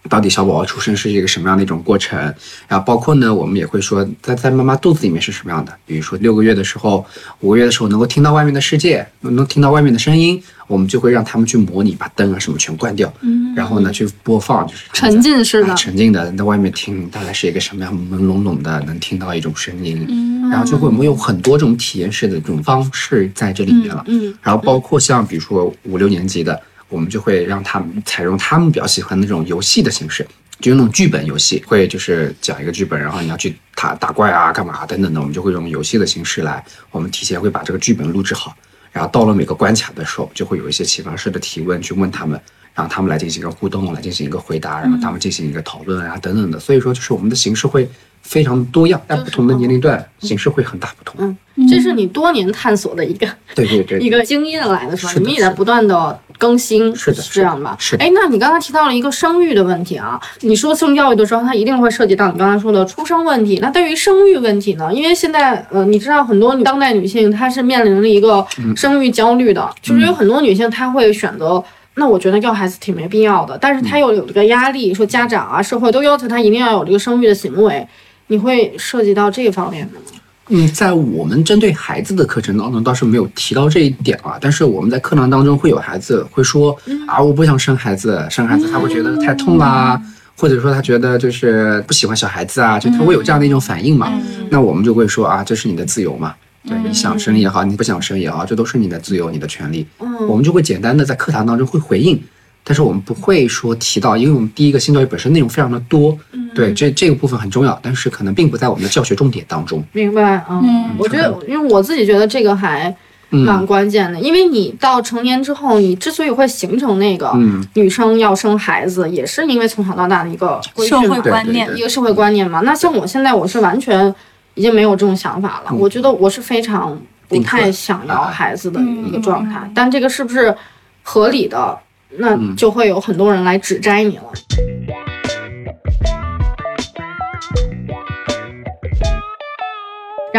到底小宝宝出生是一个什么样的一种过程？然后包括呢，我们也会说，在在妈妈肚子里面是什么样的。比如说六个月的时候，五个月的时候能够听到外面的世界，能听到外面的声音，我们就会让他们去模拟，把灯啊什么全关掉，然后呢去播放，就是沉浸式的啊沉浸的在外面听，大概是一个什么样朦胧胧的，能听到一种声音，然后就会我们有很多种体验式的这种方式在这里面了。嗯，然后包括像比如说五六年级的，我们就会让他们采用他们比较喜欢的那种游戏的形式，就用那种剧本游戏，会就是讲一个剧本，然后你要去打打怪啊、干嘛等等的，我们就会用游戏的形式来，我们提前会把这个剧本录制好。然后到了每个关卡的时候，就会有一些启发式的提问去问他们，然后他们来进行一个互动，来进行一个回答，然后他们进行一个讨论啊等等的。所以说，就是我们的形式会非常多样，但不同的年龄段形式会很大不同。嗯这是你多年探索的一个对对对，一个经验来的是吧？你们也在不断的更新，是的这样吧？是的哎，那你刚才提到了一个生育的问题啊，你说性教育的时候，它一定会涉及到你刚才说的出生问题。那对于生育问题呢？因为现在呃，你知道很多当代女性她是面临了一个嗯生育焦虑的，就是有很多女性她会选择。那我觉得要孩子挺没必要的，但是她又有这个压力，说家长啊、社会都要求她一定要有这个生育的行为，你会涉及到这个方面的吗？嗯，在我们针对孩子的课程当中倒是没有提到这一点啊，但是我们在课堂当中会有孩子会说啊，我不想生孩子，生孩子他会觉得太痛啦，或者说他觉得就是不喜欢小孩子啊，就他会有这样的一种反应嘛。那我们就会说啊，这是你的自由嘛，对，你想生也好，你不想生也好，这都是你的自由，你的权利。我们就会简单的在课堂当中会回应。但是我们不会说提到，因为我们第一个性教育本身内容非常的多，对这这个部分很重要，但是可能并不在我们的教学重点当中。明白，嗯，我觉得，因为我自己觉得这个还蛮关键的，因为你到成年之后，你之所以会形成那个嗯女生要生孩子，也是因为从小到大的一个规社会观念一个社会观念嘛。那像我现在，我是完全已经没有这种想法了，我觉得我是非常不太想要孩子的一个状态，但这个是不是合理的？那就会有很多人来指摘你了。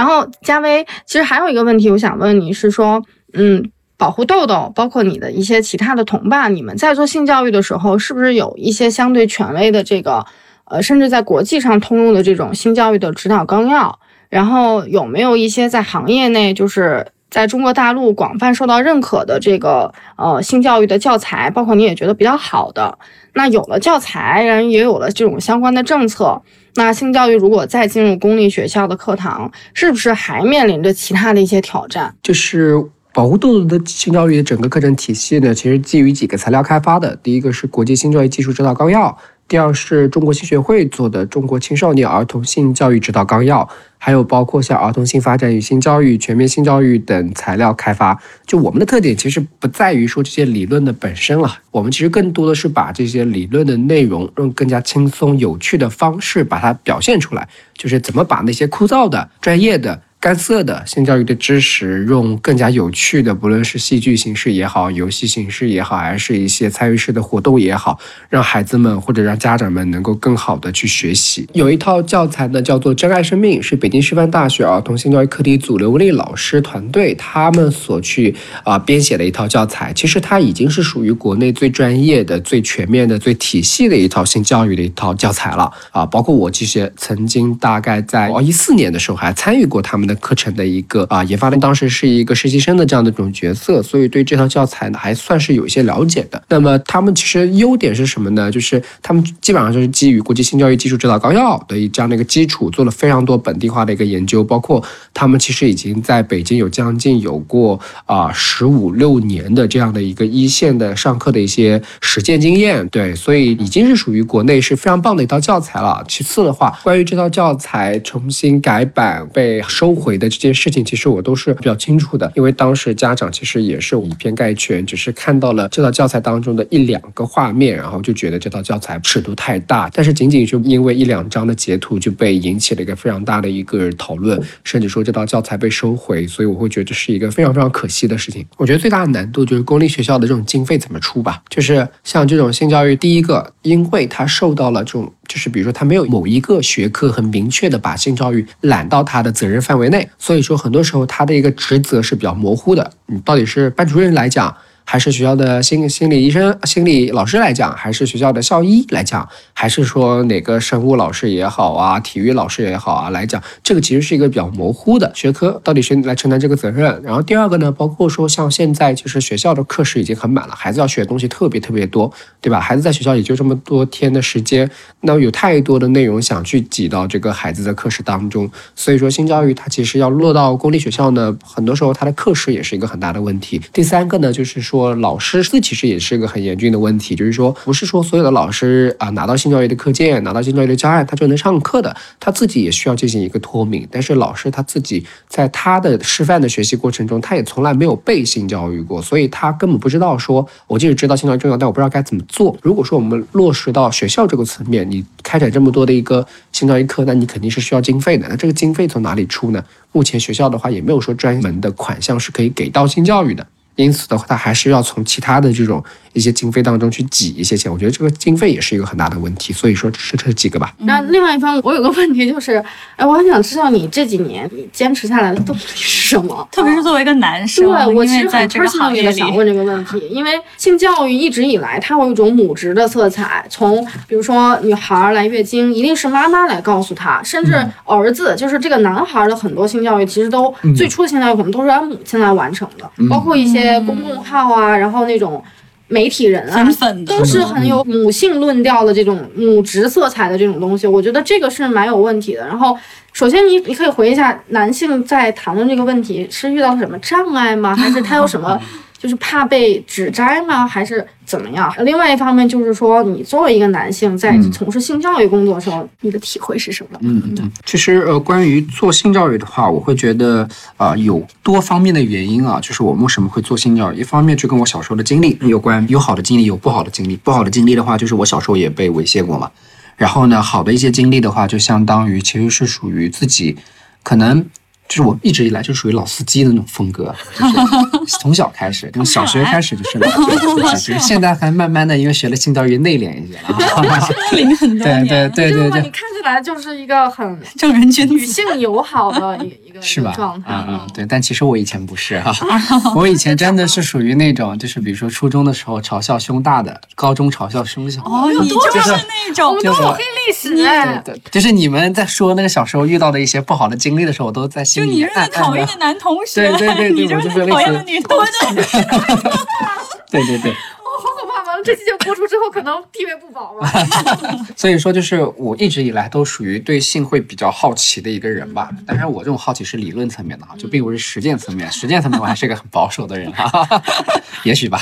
然后，嘉威，其实还有一个问题，我想问你是说，嗯，保护豆豆，包括你的一些其他的同伴，你们在做性教育的时候，是不是有一些相对权威的这个，呃，甚至在国际上通用的这种性教育的指导纲要？然后有没有一些在行业内，就是在中国大陆广泛受到认可的这个呃性教育的教材，包括你也觉得比较好的？那有了教材，然后也有了这种相关的政策，那性教育如果再进入公立学校的课堂，是不是还面临着其他的一些挑战？就是保护豆豆的性教育的整个课程体系呢，其实基于几个材料开发的。第一个是国际性教育技术指导纲要，第二是中国性学会做的《中国青少年儿童性教育指导纲要》，还有包括像儿童性发展与性教育、全面性教育等材料开发。就我们的特点其实不在于说这些理论的本身了，我们其实更多的是把这些理论的内容用更加轻松有趣的方式把它表现出来，就是怎么把那些枯燥的、专业的。干涩的性教育的知识，用更加有趣的，不论是戏剧形式也好，游戏形式也好，还是一些参与式的活动也好，让孩子们或者让家长们能够更好的去学习。有一套教材呢，叫做《真爱生命》，是北京师范大学儿童性教育课题组刘文丽老师团队他们所去啊、编写的一套教材。其实它已经是属于国内最专业的、最全面的、最体系的一套性教育的一套教材了啊。包括我这些曾经大概在哦一四年的时候还参与过他们课程的一个啊研发的，当时是一个实习生的这样的一种角色，所以对这套教材呢还算是有一些了解的。那么他们其实优点是什么呢？就是他们基本上就是基于国际性教育技术指导纲要的这样的一个基础，做了非常多本地化的一个研究，包括他们其实已经在北京有将近有过啊十五六年的这样的一个一线的上课的一些实践经验，对，所以已经是属于国内是非常棒的一套教材了。其次的话，关于这套教材重新改版被收回的这件事情，其实我都是比较清楚的，因为当时家长其实也是以偏概全，只是看到了这套教材当中的一两个画面，然后就觉得这套教材尺度太大，但是仅仅就因为一两张的截图就被引起了一个非常大的一个讨论，甚至说这套教材被收回，所以我会觉得这是一个非常非常可惜的事情。我觉得最大的难度就是公立学校的这种经费怎么出吧，就是像这种性教育，第一个，因为它受到了这种。就是比如说，他没有某一个学科很明确的把性教育揽到他的责任范围内，所以说很多时候他的一个职责是比较模糊的。你到底是班主任来讲，还是学校的心心理医生、心理老师来讲，还是学校的校医来讲，还是说哪个生物老师也好啊，体育老师也好啊来讲，这个其实是一个比较模糊的学科，到底谁来承担这个责任？然后第二个呢，包括说像现在就是学校的课时已经很满了，孩子要学的东西特别特别多，对吧？孩子在学校也就这么多天的时间，那有太多的内容想去挤到这个孩子的课时当中，所以说新教育它其实要落到公立学校呢，很多时候它的课时也是一个很大的问题。第三个呢，就是说。说老师这其实也是一个很严峻的问题，就是说不是说所有的老师啊拿到性教育的课件，拿到性教育的教案，他就能上课的，他自己也需要进行一个脱敏。但是老师他自己在他的师范的学习过程中，他也从来没有被性教育过，所以他根本不知道说，我即使知道性教育重要，但我不知道该怎么做。如果说我们落实到学校这个层面，你开展这么多的一个性教育课，那你肯定是需要经费的。那这个经费从哪里出呢？目前学校的话也没有说专门的款项是可以给到性教育的。因此的话，它还是要从其他的这种一些经费当中去挤一些钱。我觉得这个经费也是一个很大的问题。所以说，是这几个吧。那另外一方面，我有个问题就是，哎，我很想知道你这几年你坚持下来的动力是什么？特别是作为一个男生，对我其实在这个行业里想问这个问题，因为性教育一直以来它有一种母职的色彩。从比如说女孩来月经，一定是妈妈来告诉她，甚至儿子，就是这个男孩的很多性教育，其实都最初的性教育可能都是让母亲来完成的，包括一些。公众号啊，然后那种媒体人啊，都是很有母性论调的这种母职色彩的这种东西，我觉得这个是蛮有问题的。然后，首先你你可以回忆一下，男性在谈论这个问题是遇到了什么障碍吗？还是他有什么？就是怕被指摘吗？还是怎么样？另外一方面就是说，你作为一个男性在从事性教育工作的时候，你的体会是什么？嗯嗯，其实呃，关于做性教育的话，我会觉得啊，有多方面的原因啊。就是我们为什么会做性教育？一方面就跟我小时候的经历有关，有好的经历，有不好的经历。不好的经历的话，就是我小时候也被猥亵过嘛。然后呢，好的一些经历的话，就相当于其实是属于自己可能。就是我一直以来就属于老司机的那种风格，就是从小开始，从小学开始就是老司机，现在还慢慢的因为学了性教育内敛一些了 龄很多对对对对对，你看起来就是一个很正人君子、女性友好的一一个是吧？状态。嗯嗯，对，但其实我以前不是哈，我以前真的是属于那种，就是比如说初中的时候嘲笑胸大的，高中嘲笑胸小。哦，你就是那种，我们都有黑历史。对对，就是你们在说那个小时候遇到的一些不好的经历的时候，我都在心。就你是最讨厌的男同学，对对对，你就是最讨厌的女同学。对对对。哦，好可怕！完了，这期节目播出之后，可能地位不保了。所以说，就是我一直以来都属于对性会比较好奇的一个人吧。但是我这种好奇是理论层面的哈，就并不是实践层面。实践层面我还是一个很保守的人哈，也许吧。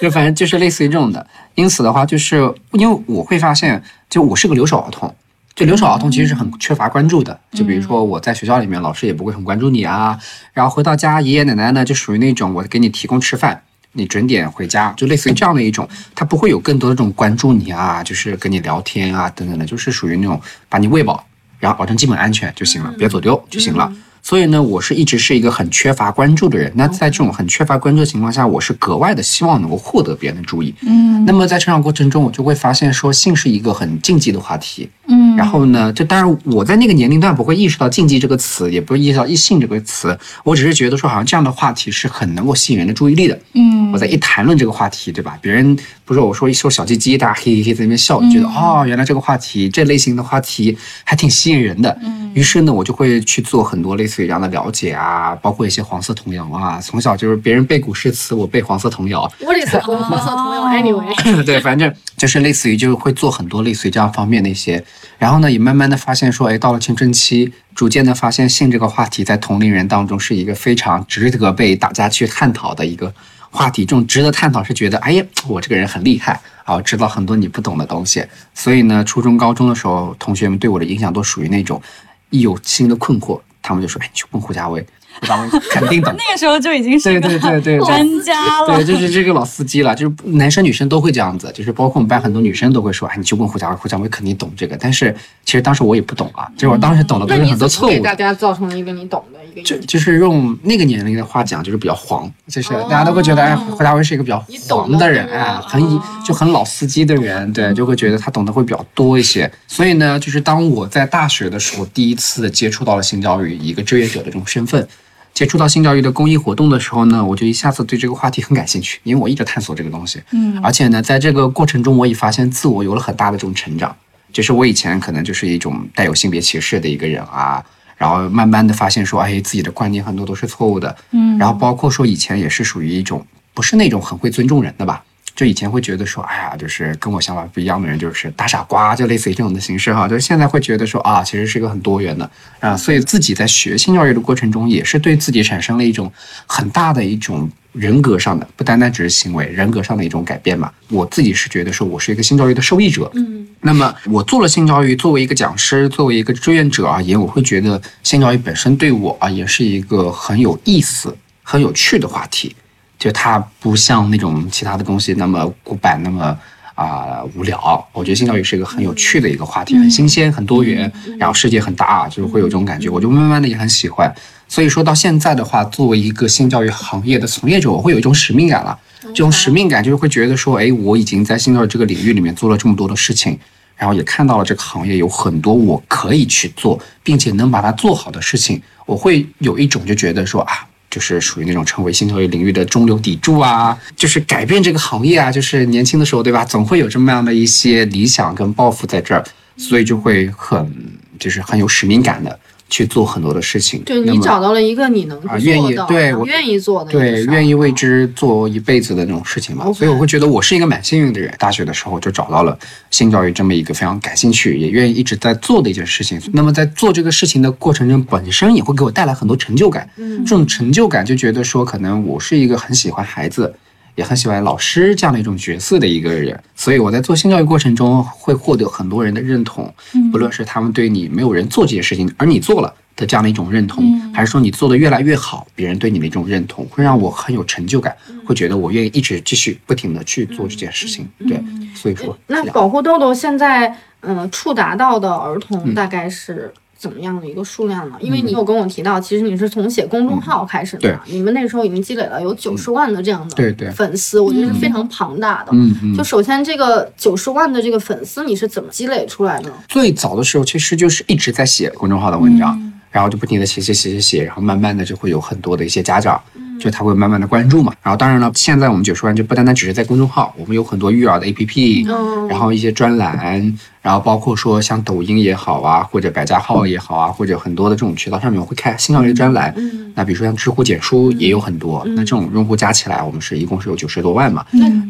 就反正就是类似于这种的。因此的话，就是因为我会发现，就我是个留守儿童。就留守儿童其实是很缺乏关注的，就比如说我在学校里面，老师也不会很关注你啊。然后回到家，爷爷奶奶呢就属于那种我给你提供吃饭，你准点回家，就类似于这样的一种，他不会有更多的这种关注你啊，就是跟你聊天啊等等的，就是属于那种把你喂饱，然后保证基本安全就行了，别走丢就行了。所以呢，我是一直是一个很缺乏关注的人。那在这种很缺乏关注的情况下，我是格外的希望能够获得别人的注意。嗯，那么在成长过程中，我就会发现说，性是一个很禁忌的话题。嗯，然后呢，就当然我在那个年龄段不会意识到禁忌这个词，也不会意识到异性这个词，我只是觉得说，好像这样的话题是很能够吸引人的注意力的。嗯，我在一谈论这个话题，对吧？别人不是我说一说小鸡鸡，大家嘿嘿嘿在那边笑，觉得哦，原来这个话题这类型的话题还挺吸引人的。嗯，于是呢，我就会去做很多类似于。这样的了解啊，包括一些黄色童谣啊，从小就是别人背古诗词，我背黄色童谣。我也是 黄色童谣，anyway。对，反正就是类似于，就是会做很多类似于这样方面的一些。然后呢，也慢慢的发现说，哎，到了青春期，逐渐的发现性这个话题在同龄人当中是一个非常值得被大家去探讨的一个话题。这种值得探讨是觉得，哎呀，我这个人很厉害啊，知道很多你不懂的东西。所以呢，初中、高中的时候，同学们对我的影响都属于那种一有新的困惑。他们就说：“哎，你去问胡佳威，胡家威肯定懂。”那个时候就已经是对对对对专家了，对，就是这个老司机了。就是男生女生都会这样子，就是包括我们班很多女生都会说：“哎，你去问胡家威，胡家威肯定懂这个。”但是其实当时我也不懂啊，就是我当时懂的都是很多错误。给大家造成了一个你懂的一个，就就是用那个年龄的话讲，就是比较黄，就是大家都会觉得哎，胡家威是一个比较黄的人，哎，很就很老司机的人，对，就会觉得他懂得会比较多一些。所以呢，就是当我在大学的时候，第一次接触到了性教育，一个志愿者的这种身份，接触到性教育的公益活动的时候呢，我就一下子对这个话题很感兴趣，因为我一直探索这个东西。嗯，而且呢，在这个过程中，我也发现自我有了很大的这种成长。就是我以前可能就是一种带有性别歧视的一个人啊，然后慢慢的发现说，哎，自己的观念很多都是错误的。嗯，然后包括说以前也是属于一种不是那种很会尊重人的吧。就以前会觉得说，哎呀，就是跟我想法不一样的人就是大傻瓜，就类似于这种的形式哈。就是现在会觉得说啊，其实是一个很多元的啊，所以自己在学性教育的过程中，也是对自己产生了一种很大的一种人格上的，不单单只是行为，人格上的一种改变吧。我自己是觉得说，我是一个性教育的受益者。嗯，那么我做了性教育，作为一个讲师，作为一个志愿者而言，我会觉得性教育本身对我而言是一个很有意思、很有趣的话题。就它不像那种其他的东西那么古板，那么啊、无聊。我觉得性教育是一个很有趣的一个话题，很新鲜、很多元，然后世界很大，就是会有这种感觉。我就慢慢的也很喜欢。所以说到现在的话，作为一个性教育行业的从业者，我会有一种使命感了。这种使命感就是会觉得说，哎，我已经在性教育这个领域里面做了这么多的事情，然后也看到了这个行业有很多我可以去做，并且能把它做好的事情，我会有一种就觉得说啊。就是属于那种成为星球业领域的中流砥柱啊，就是改变这个行业啊，就是年轻的时候，对吧？总会有这么样的一些理想跟抱负在这儿，所以就会很就是很有使命感的去做很多的事情。对你找到了一个你能啊愿意对我愿意做的对，愿意为之做一辈子的那种事情嘛，所以我会觉得我是一个蛮幸运的人。大学的时候就找到了性教育这么一个非常感兴趣，也愿意一直在做的一件事情。那么在做这个事情的过程中，本身也会给我带来很多成就感。嗯，这种成就感就觉得说，可能我是一个很喜欢孩子。也很喜欢老师这样的一种角色的一个人，所以我在做性教育过程中会获得很多人的认同，不论是他们对你没有人做这件事情，而你做了的这样的一种认同，还是说你做的越来越好，别人对你的一种认同，会让我很有成就感，会觉得我愿意一直继续不停的去做这件事情。对，所以说那保护豆豆现在，嗯、触达到的儿童嗯。大概是怎么样的一个数量呢？因为你有跟我提到，其实你是从写公众号开始的嘛，你们那时候已经积累了有九十万的这样的对对。粉丝，我觉得是非常庞大的。嗯嗯。就首先这个九十万的这个粉丝，你是怎么积累出来的？最早的时候其实就是一直在写公众号的文章，然后就不停的写写写写写，然后慢慢的就会有很多的一些家长，就他会慢慢的关注嘛。然后当然了，现在我们九十万就不单单只是在公众号，我们有很多育儿的 APP，、嗯然后一些专栏，然后包括说像抖音也好啊，或者百家号也好啊，或者很多的这种渠道上面我会开性教育的专栏。那比如说像知乎简书也有很多，那这种用户加起来，我们是一共是有九十多万嘛。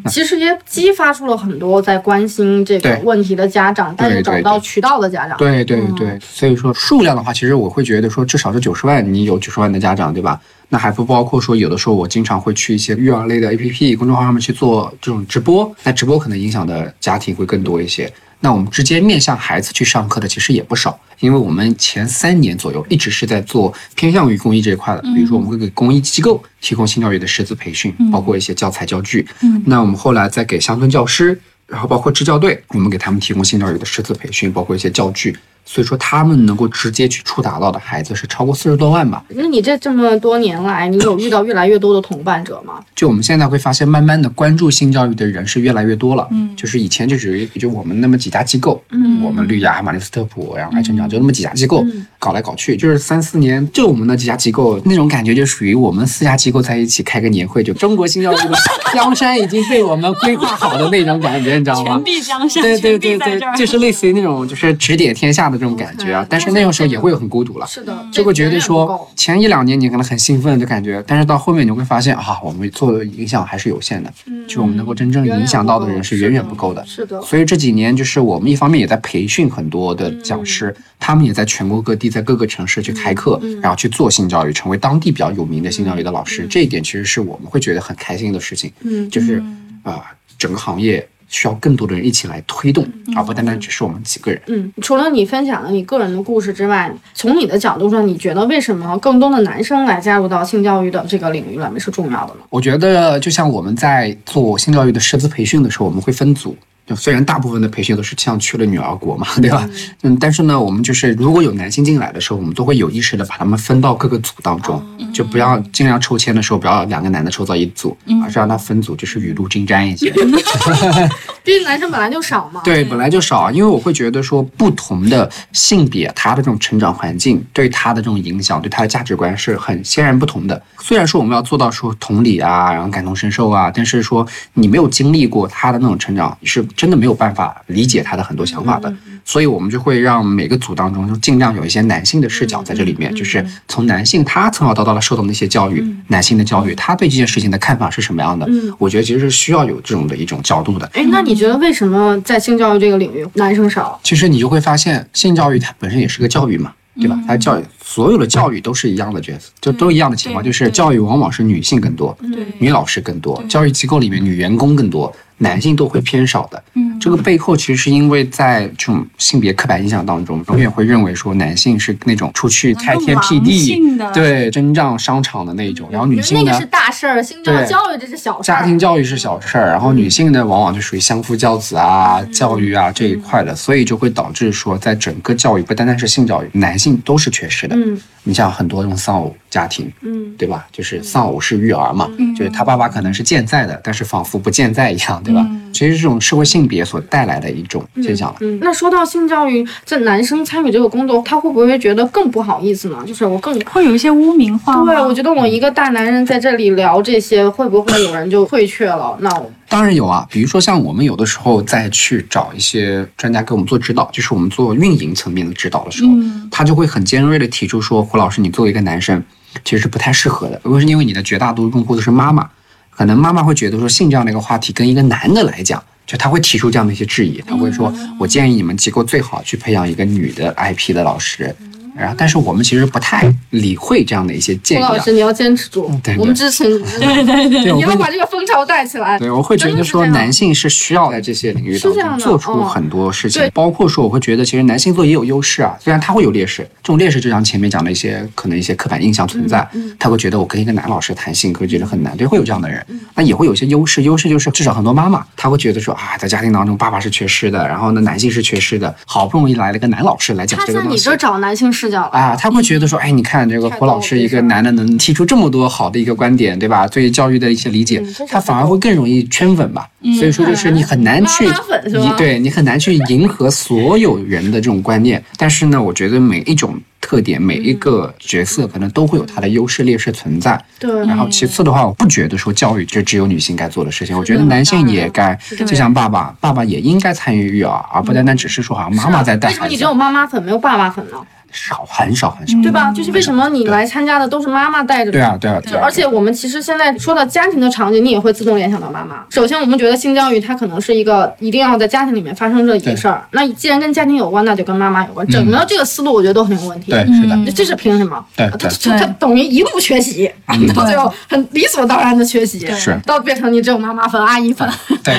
其实也激发出了很多在关心这个问题的家长，但是找不到渠道的家长。对对对，所以说数量的话，其实我会觉得说，至少是九十万，你有九十万的家长，对吧？那还不包括说，有的时候我经常会去一些育儿类的 APP 公众号上面去做这种直播，那直播可能影响的家庭会更多一些。那我们直接面向孩子去上课的其实也不少，因为我们前三年左右一直是在做偏向于公益这一块的，比如说我们会给公益机构提供性教育的师资培训，包括一些教材教具。那我们后来再给乡村教师然后包括支教队，我们给他们提供性教育的师资培训，包括一些教具，所以说他们能够直接去触达到的孩子是超过四十多万吧。那你这这么多年来，你有遇到越来越多的同伴者吗？就我们现在会发现，慢慢的关注性教育的人是越来越多了。嗯，就是以前就属于就我们那么几家机构，嗯，我们绿芽、马林斯特普，然后爱成长，就那么几家机构、搞来搞去，就是三四年，就我们那几家机构那种感觉，就属于我们四家机构在一起开个年会，就中国性教育的 江山已经被我们规划好的那种感觉，你知道吗？全臂江山，对对对对就是类似于那种就是指点天下的这种感觉啊。但是那个时候也会有很孤独了，是的，就会觉得说前一两年你可能很兴奋就感觉，但是到后面你会发现啊，我们做的影响还是有限的，就我们能够真正影响到的人是远远不够的。嗯是的，所以这几年就是我们一方面也在培训很多的讲师，他们也在全国各地，在各个城市去开课，然后去做性教育，成为当地比较有名的性教育的老师。这一点其实是我们会觉得很开心的事情，嗯就是啊、整个行业需要更多的人一起来推动，而不单单只是我们几个人。嗯，除了你分享的你个人的故事之外，从你的角度上，你觉得为什么更多的男生来加入到性教育的这个领域里面是重要的呢？我觉得就像我们在做性教育的师资培训的时候，我们会分组。就虽然大部分的培训都是像去了女儿国嘛，对吧？嗯，但是呢，我们就是如果有男性进来的时候，我们都会有意识的把他们分到各个组当中，就不要尽量抽签的时候不要两个男的抽到一组，而是让他分组，就是雨露均沾一些。毕竟男生本来就少嘛。对，本来就少，因为我会觉得说，不同的性别，他的这种成长环境对他的这种影响，对他的价值观是很显然不同的。虽然说我们要做到说同理啊，然后感同身受啊，但是说你没有经历过他的那种成长，你是真的没有办法理解他的很多想法的。所以我们就会让每个组当中就尽量有一些男性的视角在这里面，就是从男性他从小到大的受到的那些教育，男性的教育，他对这件事情的看法是什么样的？我觉得其实是需要有这种的一种角度的。哎，那你觉得为什么在性教育这个领域男生少？其实你就会发现，性教育它本身也是个教育嘛，对吧？它教育所有的教育都是一样的角色，就都一样的情况，就是教育往往是女性更多，女老师更多，教育机构里面女员工更多，男性都会偏少的。嗯，这个背后其实是因为在这种性别刻板印象当中，永远会认为说男性是那种出去开天辟地，对，征战商场的那种，然后女性呢那个是大事儿，性教育这是小事儿。家庭教育是小事儿，然后女性呢，往往就属于相夫教子啊、教育啊这一块的，所以就会导致说，在整个教育不单单是性教育，男性都是缺失的。嗯，你像很多这种丧偶家庭，嗯，对吧？就是丧偶式育儿嘛，就是他爸爸可能是健在的，但是仿佛不健在一样，对吧？其实这种社会性别所带来的一种现象了。嗯，那说到性教育，这男生参与这个工作，他会不会觉得更不好意思呢？就是我更会有一些污名化。对，我觉得我一个大男人在这里聊这些，会不会有人就退却了？那我当然有啊，比如说像我们有的时候再去找一些专家给我们做指导，就是我们做运营层面的指导的时候，他就会很尖锐的提出说，胡老师，你作为一个男生，其实是不太适合的，如果是因为你的绝大多数用户都是妈妈，可能妈妈会觉得说性这样的一个话题跟一个男的来讲。就他会提出这样的一些质疑，他会说：“我建议你们机构最好去培养一个女的 IP 的老师。”然后，但是我们其实不太理会这样的一些建议、老师，你要坚持住，对对。我们支持你，对 对对，对，你要把这个风潮带起来。对，我会觉得说男性是需要在这些领域当中做出嗯很多事情，对。包括说我会觉得其实男性做也有优势啊，虽然他会有劣势，这种劣势就像前面讲的一些可能一些刻板印象存在，嗯他会觉得我跟一个男老师谈性格觉得很难，对，会有这样的人，嗯。那也会有一些优势，优势就是至少很多妈妈她会觉得说啊，在家庭当中爸爸是缺失的，然后呢男性是缺失的，好不容易来了个男老师来讲这个东西。这找男性视角了。啊，他会觉得说，哎，你看这个胡老师一个男的能提出这么多好的一个观点，对吧？对教育的一些理解他反而会更容易圈粉吧。所以说，就是你很难去妈妈粉是吧迎，对你很难去迎合所有人的这种观念。但是呢，我觉得每一种特点，每一个角色可能都会有它的优势劣势存在。对然后其次的话，我不觉得说教育就只有女性该做的事情，我觉得男性也该，就像爸爸，爸爸也应该参与育儿，而不单单只是说好像妈妈在带孩子为什么你只。有妈妈粉没有爸爸粉呢？少，很少很少。对吧？就是为什么你来参加的都是妈妈带着的？对啊，对啊，对啊。而且我们其实现在说到家庭的场景，你也会自动联想到妈妈。首先，我们觉得性教育它可能是一个一定要在家庭里面发生的一个事儿。那既然跟家庭有关，那就跟妈妈有关。整个这个思路，我觉得都很有问题。对，是的。这是凭什么？他对对他他等于一路缺席，到最后很理所当然的缺席，是到变成你只有妈妈粉、阿姨粉、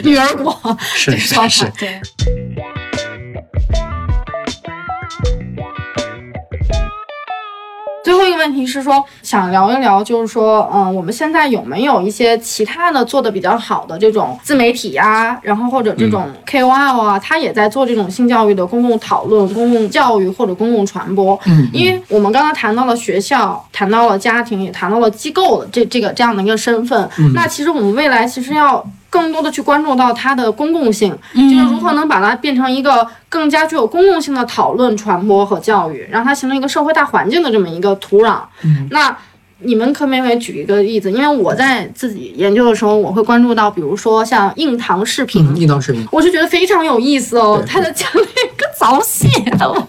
女儿国，是这个状态是是。对，最后一个问题是说，想聊一聊，就是说，嗯，我们现在有没有一些其他的做的比较好的这种自媒体呀、然后或者这种 KOL 啊，他也在做这种性教育的公共讨论、公共教育或者公共传播。嗯，因为我们刚刚谈到了学校，谈到了家庭，也谈到了机构的这这个这样的一个身份。那其实我们未来其实要。更多的去关注到它的公共性，就是如何能把它变成一个更加具有公共性的讨论、传播和教育，让它形成一个社会大环境的这么一个土壤。那你们可不可以举一个例子？因为我在自己研究的时候，我会关注到，比如说像硬糖视频，嗯，一刀视频，我是觉得非常有意思哦。他的讲那个早泄的，我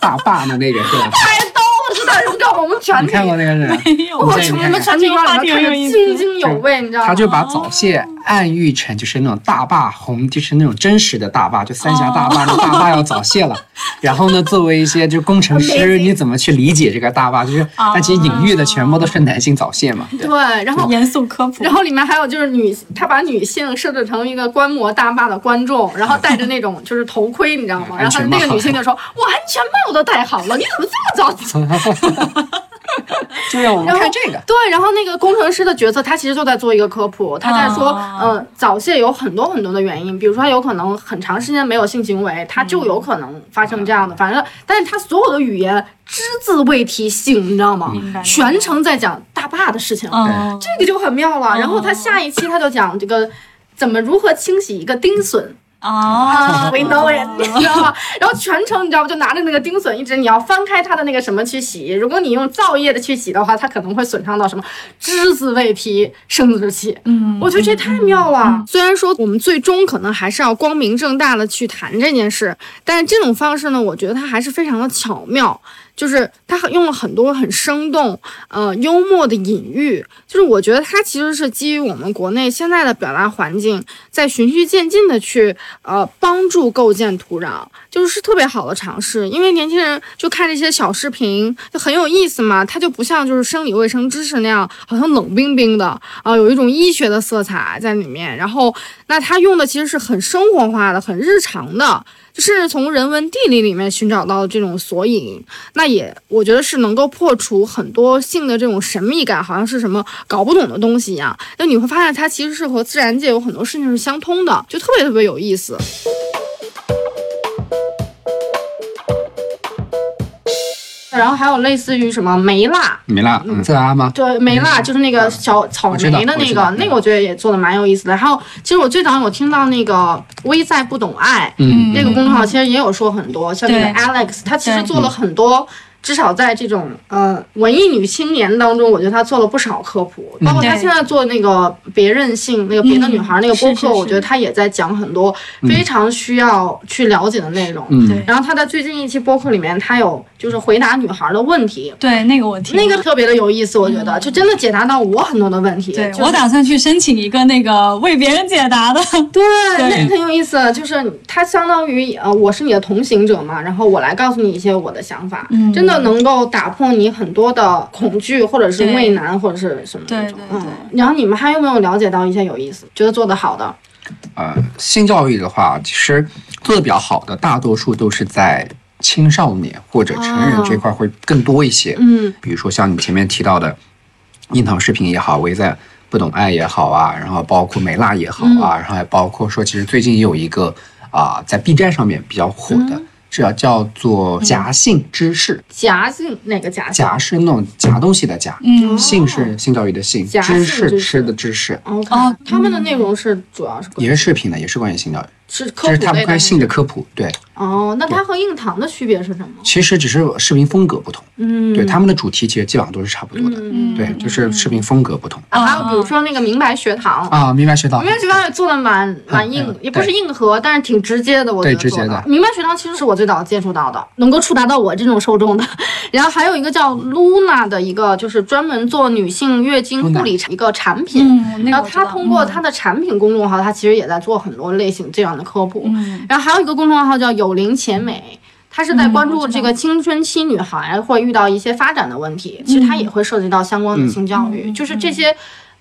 大坝的那个是吧？太逗了，这大荣告我们全体，你看过那个是吧？没有，我从我们全体往里面津津有味，你知道吗？他就把早泄暗喻成就是那种大坝红，就是那种真实的大坝，就三峡大坝，那大坝要早泄了。然后呢，作为一些就工程师，你怎么去理解这个大坝？就是但其实隐喻的全部都是男性早泄嘛。对对，然后严肃科普。然后里面还有就是女，他把女性设置成一个观摩大坝的观众，然后戴着那种就是头盔，你知道吗？然后那个女性就说：“我安全帽都戴好了，你怎么这么早？” 就让我们看这个。对，然后那个工程师的角色，他其实就在做一个科普，他在说，哦嗯、早泄有很多很多的原因，比如说他有可能很长时间没有性行为，他就有可能发生这样的，反正，但是他所有的语言只字未提性，你知道吗？全程在讲大坝的事情，嗯，这个就很妙了。然后他下一期他就讲这个怎么如何清洗一个丁损。哦 We know it，你知道吗？然后全程你知道不？就拿着那个钉笋一直，你要翻开它的那个什么去洗。如果你用皂液的去洗的话，它可能会损伤到什么只字未提生殖器。嗯，我觉得这太妙了。虽然说我们最终可能还是要光明正大的去谈这件事，但是这种方式呢，我觉得它还是非常的巧妙。就是他用了很多很生动、呃幽默的隐喻，就是我觉得他其实是基于我们国内现在的表达环境，在循序渐进的去呃帮助构建土壤，就是特别好的尝试。因为年轻人就看这些小视频就很有意思嘛，它就不像就是生理卫生知识那样好像冷冰冰的啊、有一种医学的色彩在里面。然后那他用的其实是很生活化的、很日常的。就是从人文地理里面寻找到这种索引，那也我觉得是能够破除很多性的这种神秘感，好像是什么搞不懂的东西一样。那你会发现它其实是和自然界有很多事情是相通的，就特别特别有意思。然后还有类似于什么梅辣，梅辣，嗯，自拉吗？对，梅辣就是那个小草莓的那个，那个我觉得也做的蛮有意思的。还有，其实我最早有听到那个微在不懂爱，嗯。那个公众号其实也有说很多，像那个 Alex，他其实做了很多。至少在这种呃文艺女青年当中，我觉得她做了不少科普，包括她现在做那个别任性那个别的女孩那个播客，我觉得她也在讲很多非常需要去了解的内容。嗯。对。然后她在最近一期播客里面，她有就是回答女孩的问题，对，那个我听那个特别的有意思，我觉得就真的解答到我很多的问题。就是对我打算去申请一个那个为别人解答的。对，对。那很有意思，就是她相当于呃，我是你的同行者嘛，然后我来告诉你一些我的想法，嗯。真的能够打破你很多的恐惧或者是畏难或者是什么那种。对对对嗯，然后你们还有没有了解到一些有意思、觉得做得好的？呃，性教育的话，其实做的比较好的，大多数都是在青少年或者成人这块会更多一些。嗯，比如说像你前面提到的樱桃视频也好，围在不懂爱也好啊，然后包括美辣也好啊，然后还包括说，其实最近也有一个啊、在 B 站上面比较火的，这叫叫做夹性知识。夹性哪个夹？夹是那种夹东西的夹，嗯。性是性教育的性，夹性知识吃的知识，哦他们的内容是主要是也是视频的，也是关于性教育，是科就是他们普类的科普。对，哦，那它和硬糖的区别是什么？其实只是视频风格不同，嗯，对他们的主题其实基本上都是差不多的，嗯对，就是视频风格不同啊还有比如说那个明白学堂。啊。明白学堂明白学堂也做的蛮蛮硬嗯，也不是硬核，但是挺直接的，我觉得对直接的做的。明白学堂其实是我最早接触到的，能够触达到我这种受众的。然后还有一个叫 Luna 的一个，就是专门做女性月经护理一个产品。嗯，那然后他通过他的产品公众号，他其实也在做很多类型这样的科普。嗯。然后还有一个公众号叫有灵且美，他是在嗯关注这个青春期女孩会遇到一些发展的问题，其实它也会涉及到相关的性教育，就是这些，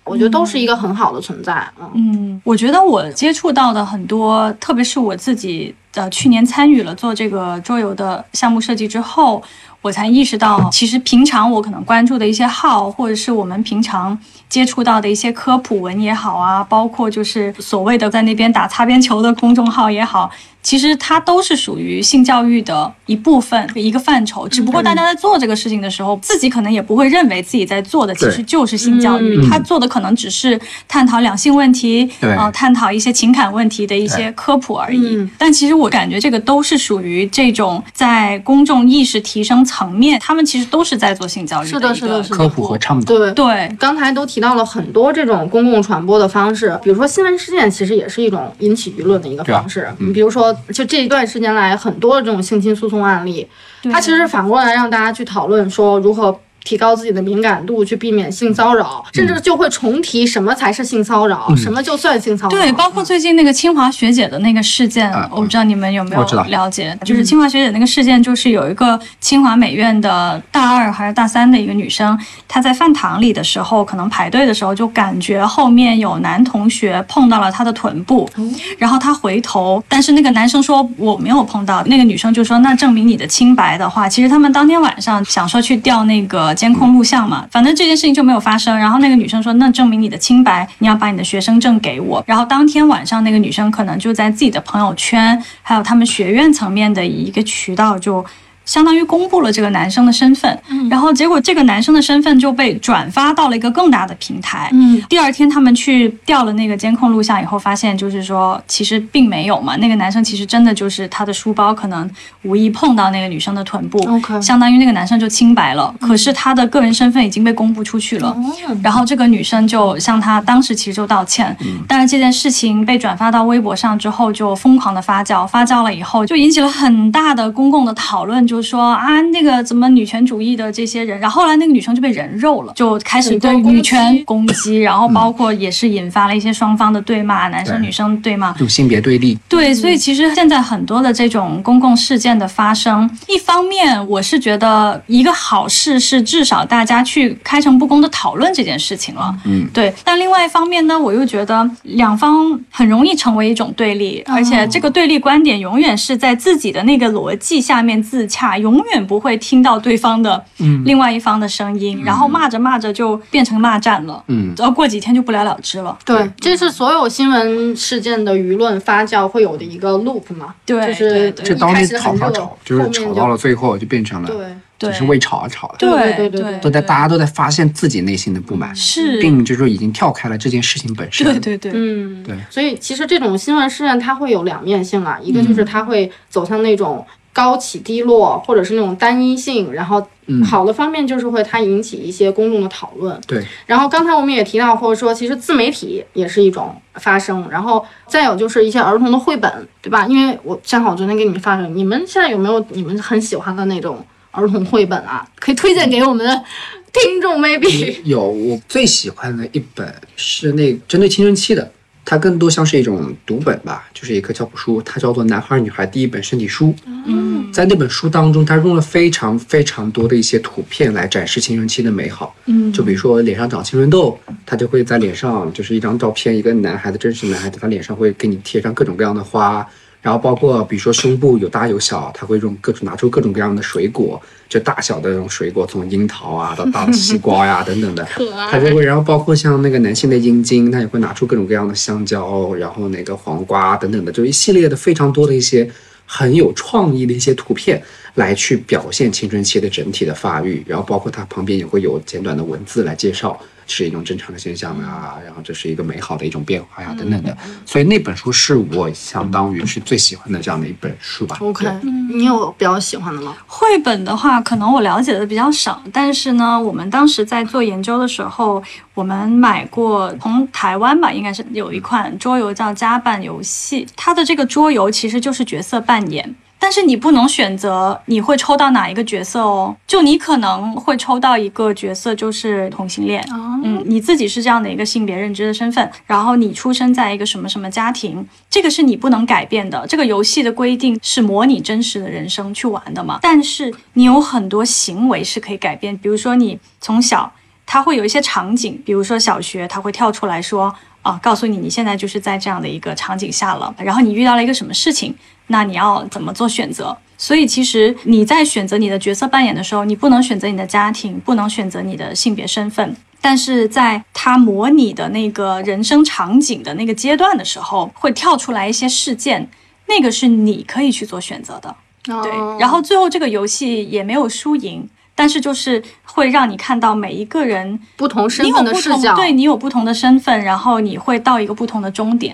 我觉得都是一个很好的存在。嗯。嗯，我觉得我接触到的很多，特别是我自己呃去年参与了做这个桌游的项目设计之后，我才意识到，其实平常我可能关注的一些号，或者是我们平常接触到的一些科普文也好啊，包括就是所谓的在那边打擦边球的公众号也好，其实它都是属于性教育的一部分一个范畴。只不过大家在做这个事情的时候，自己可能也不会认为自己在做的其实就是性教育，嗯他做的可能只是探讨两性问题，对。呃，探讨一些情感问题的一些科普而已。嗯。但其实我感觉这个都是属于这种在公众意识提升层面，他们其实都是在做性教育是的是的是的科普和倡导。对。对。刚才都提到了很多这种公共传播的方式，比如说新闻事件，其实也是一种引起舆论的一个方式。嗯比如说，就这一段时间来，很多的这种性侵诉讼案例，对它其实反过来让大家去讨论说如何。提高自己的敏感度，去避免性骚扰，甚至就会重提什么才是性骚扰，什么就算性骚扰。对，包括最近那个清华学姐的那个事件，啊我不知道你们有没有了解？就是清华学姐那个事件，就是有一个清华美院的大二还是大三的一个女生，她在饭堂里的时候，可能排队的时候就感觉后面有男同学碰到了她的臀部，然后她回头，但是那个男生说我没有碰到，那个女生就说那证明你的清白的话，其实他们当天晚上想说去调那个监控录像嘛，反正这件事情就没有发生。然后那个女生说那证明你的清白，你要把你的学生证给我。然后当天晚上那个女生可能就在自己的朋友圈，还有他们学院层面的一个渠道就。相当于公布了这个男生的身份，然后结果这个男生的身份就被转发到了一个更大的平台。嗯，第二天他们去调了那个监控录像以后，发现就是说其实并没有嘛，那个男生其实真的就是他的书包可能无意碰到那个女生的臀部 OK 相当于那个男生就清白了。可是他的个人身份已经被公布出去了。然后这个女生就向他当时其实就道歉，但是这件事情被转发到微博上之后，就疯狂的发酵，发酵了以后就引起了很大的公共的讨论，就说啊那个怎么女权主义的这些人，然后后来那个女生就被人肉了，就开始对女权攻击，然后包括也是引发了一些双方的对骂，男生对女生对骂，这种性别对立，对，所以其实现在很多的这种公共事件的发生，一方面我是觉得一个好事是至少大家去开诚布公的讨论这件事情了，嗯，对。但另外一方面呢，我又觉得两方很容易成为一种对立，而且这个对立观点永远是在自己的那个逻辑下面自洽，永远不会听到对方的另外一方的声音，然后骂着骂着就变成骂战了，嗯。然后过几天就不了了之了。对，这是所有新闻事件的舆论发酵会有的一个 loop 嘛，对就是对对。这当天一开始吵吵吵，就是吵到了最后就变成了，对。对。只是为吵而吵的，对对对对都在大家都在发现自己内心的不满，是，并就是说已经跳开了这件事情本身。对对对，嗯，对。所以其实这种新闻事件它会有两面性啊，一个就是它会走向那种高起低落，或者是那种单一性，然后嗯好的方面就是会它引起一些公众的讨论。对然后刚才我们也提到，或者说其实自媒体也是一种发声，然后再有就是一些儿童的绘本，对吧？因为我正好昨天给你们发了，你们现在有没有你们很喜欢的那种儿童绘本啊？可以推荐给我们的听众，maybe。有我最喜欢的一本是那针对青春期的，它更多像是一种读本吧，就是一个教辅书，它叫做《男孩女孩第一本身体书》。嗯在那本书当中，它用了非常非常多的一些图片来展示青春期的美好。嗯就比如说脸上长青春痘，它就会在脸上就是一张照片，一个男孩子真实男孩子，他脸上会给你贴上各种各样的花。然后包括比如说胸部有大有小，他会用各种拿出各种各样的水果，就大小的这种水果，从樱桃啊到大的西瓜呀、等等的，他就会，然后包括像那个男性的阴茎，他也会拿出各种各样的香蕉，然后那个黄瓜等等的，就一系列的非常多的一些很有创意的一些图片来去表现青春期的整体的发育，然后包括它旁边也会有简短的文字来介绍是一种正常的现象啊，然后这是一个美好的一种变化呀、等等的，所以那本书是我相当于是最喜欢的这样的一本书吧。OK，你有比较喜欢的吗？绘本的话，可能我了解的比较少，但是呢，我们当时在做研究的时候，我们买过从台湾吧，应该是有一款桌游叫家办游戏，它的这个桌游其实就是角色扮演。但是你不能选择你会抽到哪一个角色哦，就你可能会抽到一个角色就是同性恋，嗯，你自己是这样的一个性别认知的身份，然后你出生在一个什么什么家庭，这个是你不能改变的。这个游戏的规定是模拟真实的人生去玩的嘛，但是你有很多行为是可以改变，比如说你从小他会有一些场景，比如说小学他会跳出来说啊，告诉你你现在就是在这样的一个场景下了，然后你遇到了一个什么事情，那你要怎么做选择？所以其实你在选择你的角色扮演的时候，你不能选择你的家庭，不能选择你的性别身份。但是在他模拟的那个人生场景的那个阶段的时候，会跳出来一些事件，那个是你可以去做选择的。对，然后最后这个游戏也没有输赢，但是就是会让你看到每一个人不同身份的视角，同对你有不同的身份，然后你会到一个不同的终点。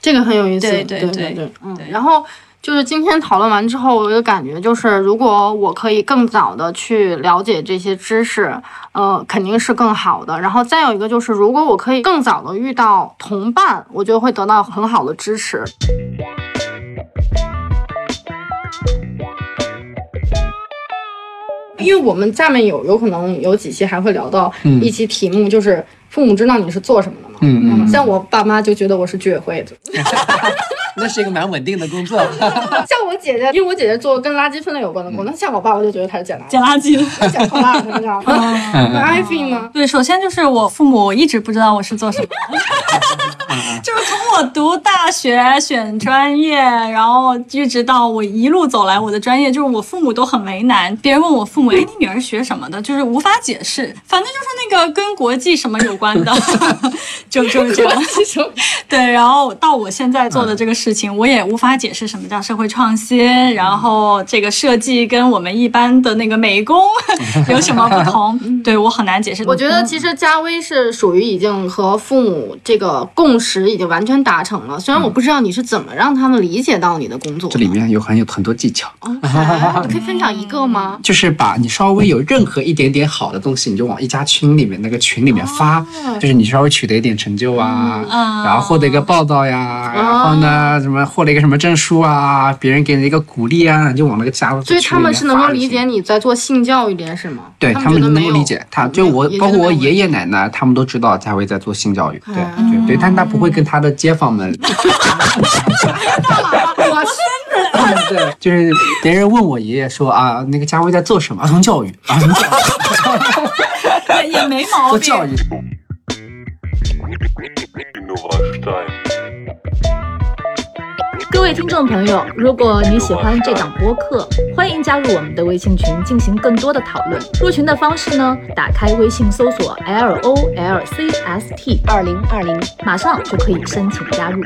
这个很有意思。对对对对对，嗯。然后就是今天讨论完之后，我有感觉就是，如果我可以更早的去了解这些知识，呃，肯定是更好的。然后再有一个就是，如果我可以更早的遇到同伴，我觉得会得到很好的支持。因为我们下面有有可能有几期还会聊到一期题目，就是父母知道你是做什么的吗？嗯嗯像我爸妈就觉得我是居委会的，那是一个蛮稳定的工作。像我姐姐，因为我姐姐做跟垃圾分类有关的工作，那像我爸，我就觉得他是捡垃圾，捡垃圾的。捡拖拉的，你知道吗？那 i f 呢？对，首先就是我父母一直不知道我是做什么的，就是从我读大学选专业，然后一直到我一路走来，我的专业就是我父母都很为难。别人问我父母，哎，你女儿学什么的？就是无法解释，反正就是那个跟国际什么有关的，就就是这样。对，然后到我现在做的这个事情，我也无法解释什么叫社会创新，然后这个设计跟我们一般的那个美工 有什么不同？对我很难解释。我觉得其实佳薇是属于已经和父母这个共识已经完全达成了，虽然我不知道你是怎么让他们理解到你的工作的。这里面有很有很多技巧，哦 你可以分享一个吗？就是把你稍微有任何一点点好的东西，你就往一家群里面那个群里面发，就是你稍微取得一点成就啊，嗯然后获得一个报道呀，然后呢什么获了一个什么证书啊，别人给你一个鼓励啊，就往那个家族所以他们是能够理解你在做性教育这件事吗？对他他们能够理解他，就我包括我爷爷奶奶，他们都知道佳薇在做性教育，对嗯对对，但他不会跟他的街坊们。我是 对，就是别人问我爷爷说啊，那个佳薇在做什么？儿童教育，儿童教育，也 也没毛病。做教育。各位听众朋友，如果你喜欢这档播客，欢迎加入我们的微信群进行更多的讨论。入群的方式呢，打开微信搜索 L O L C S T 二零二零，马上就可以申请加入。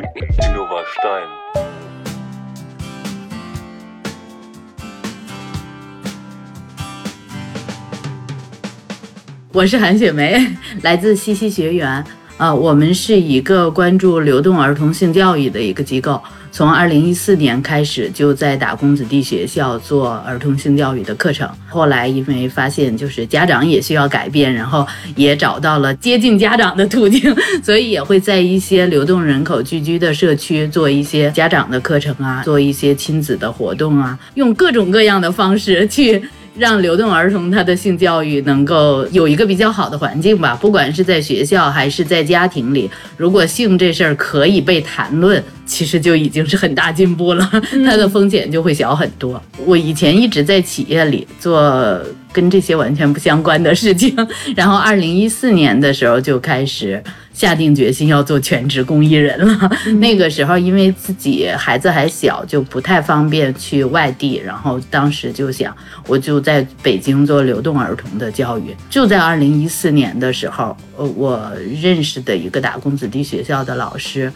我是韩雪梅，来自西西学园。呃，我们是一个关注流动儿童性教育的一个机构，从二零一四年开始就在打工子弟学校做儿童性教育的课程。后来因为发现就是家长也需要改变，然后也找到了接近家长的途径，所以也会在一些流动人口聚居的社区做一些家长的课程啊，做一些亲子的活动啊，用各种各样的方式去。让流动儿童他的性教育能够有一个比较好的环境吧，不管是在学校还是在家庭里，如果性这事儿可以被谈论，其实就已经是很大进步了，它的风险就会小很多。我以前一直在企业里做跟这些完全不相关的事情，然后二零一四年的时候就开始下定决心要做全职公益人了。那个时候因为自己孩子还小，就不太方便去外地，然后当时就想，我就在北京做流动儿童的教育。就在二零一四年的时候，呃，我认识的一个打工子弟学校的老师。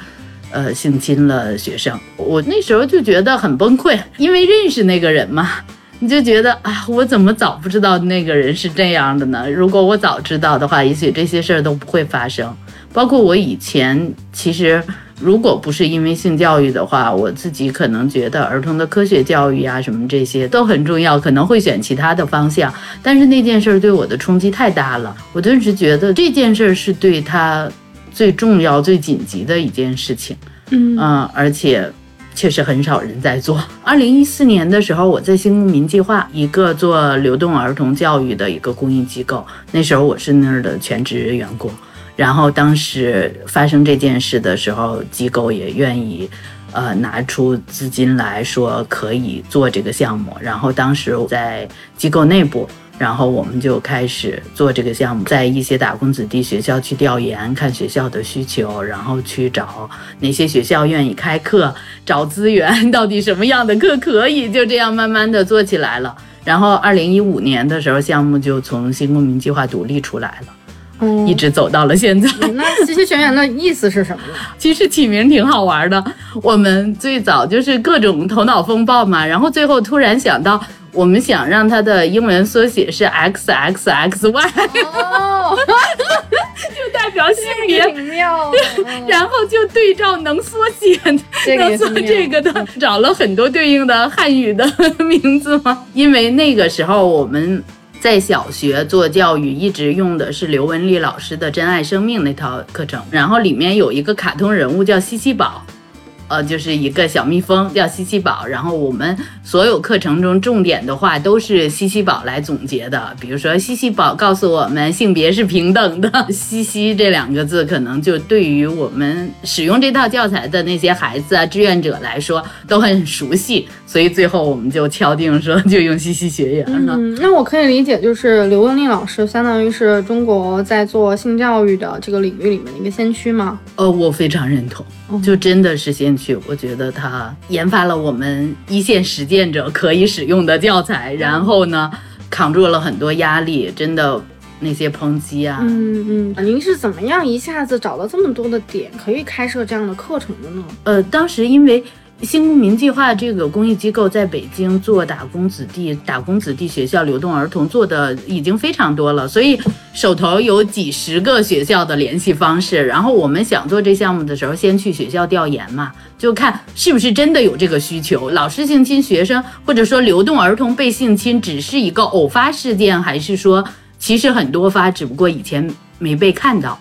呃，性侵了学生，我那时候就觉得很崩溃，因为认识那个人嘛，你就觉得啊，我怎么早不知道那个人是这样的呢？如果我早知道的话，也许这些事儿都不会发生。包括我以前，其实如果不是因为性教育的话，我自己可能觉得儿童的科学教育啊，什么这些都很重要，可能会选其他的方向。但是那件事儿对我的冲击太大了，我顿时觉得这件事儿是对他最重要、最紧急的一件事情。嗯而且确实很少人在做。二零一四年的时候，我在新公民计划一个做流动儿童教育的一个公益机构，那时候我是那儿的全职员工。然后当时发生这件事的时候，机构也愿意。呃，拿出资金来说可以做这个项目，然后当时在机构内部，然后我们就开始做这个项目，在一些打工子弟学校去调研，看学校的需求，然后去找哪些学校愿意开课，找资源，到底什么样的课可以，就这样慢慢的做起来了。然后二零一五年的时候，项目就从新公民计划独立出来了，嗯一直走到了现在。那这些学园的意思是什么呢？其实起名挺好玩的。我们最早就是各种头脑风暴嘛，然后最后突然想到，我们想让它的英文缩写是 X X X Y，哦，就代表性别。挺妙的。然后就对照能缩写能做这个的，找了很多对应的汉语的名字嘛。因为那个时候我们在小学做教育，一直用的是刘文丽老师的《珍爱生命》那套课程，然后里面有一个卡通人物叫西西宝。呃，就是一个小蜜蜂叫西西宝。然后我们所有课程中重点的话都是西西宝来总结的。比如说，西西宝告诉我们性别是平等的。西西这两个字，可能就对于我们使用这套教材的那些孩子啊、志愿者来说都很熟悉。所以最后我们就敲定说，就用西西学员了。嗯，那我可以理解，就是刘文丽老师相当于是中国在做性教育的这个领域里面的一个先驱吗？呃，我非常认同，就真的是先驱。我觉得他研发了我们一线实践者可以使用的教材，然后呢，扛住了很多压力，真的那些抨击啊。嗯嗯，您是怎么样一下子找到这么多的点可以开设这样的课程的呢？呃，当时因为。新公民计划这个公益机构在北京做打工子弟、打工子弟学校流动儿童做的已经非常多了，所以手头有几十个学校的联系方式。然后我们想做这项目的时候，先去学校调研嘛，就看是不是真的有这个需求。老师性侵学生，或者说流动儿童被性侵，只是一个偶发事件，还是说其实很多发，只不过以前没被看到。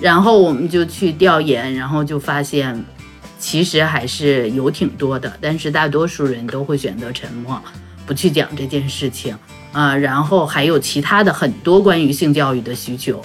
然后我们就去调研，然后就发现。其实还是有挺多的，但是大多数人都会选择沉默，不去讲这件事情啊。然后还有其他的很多关于性教育的需求，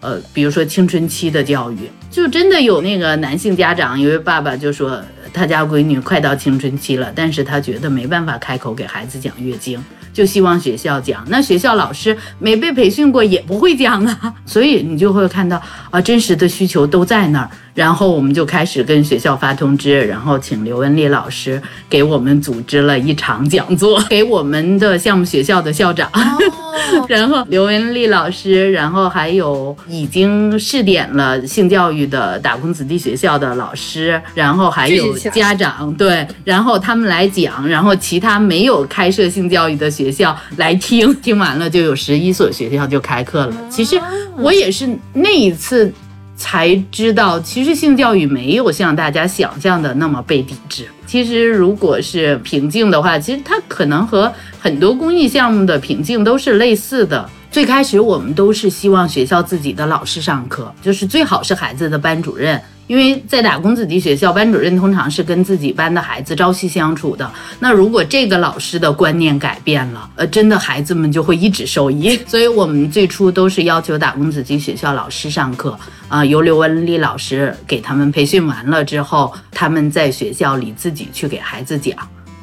呃，比如说青春期的教育，就真的有那个男性家长，一位爸爸就说他家闺女快到青春期了，但是他觉得没办法开口给孩子讲月经。就希望学校讲，那学校老师没被培训过也不会讲啊，所以你就会看到啊，真实的需求都在那儿。然后我们就开始跟学校发通知，然后请刘文丽老师给我们组织了一场讲座，给我们的项目学校的校长，然后刘文丽老师，然后还有已经试点了性教育的打工子弟学校的老师，然后还有家长，对，然后他们来讲，然后其他没有开设性教育的学校来听，听完了就有十一所学校就开课了。其实我也是那一次。才知道，其实性教育没有像大家想象的那么被抵制。其实，如果是平静的话，其实它可能和很多公益项目的平静都是类似的。最开始我们都是希望学校自己的老师上课，就是最好是孩子的班主任。因为在打工子弟学校，班主任通常是跟自己班的孩子朝夕相处的。那如果这个老师的观念改变了，呃，真的孩子们就会一直受益。所以我们最初都是要求打工子弟学校老师上课，啊，由刘文丽老师给他们培训完了之后，他们在学校里自己去给孩子讲。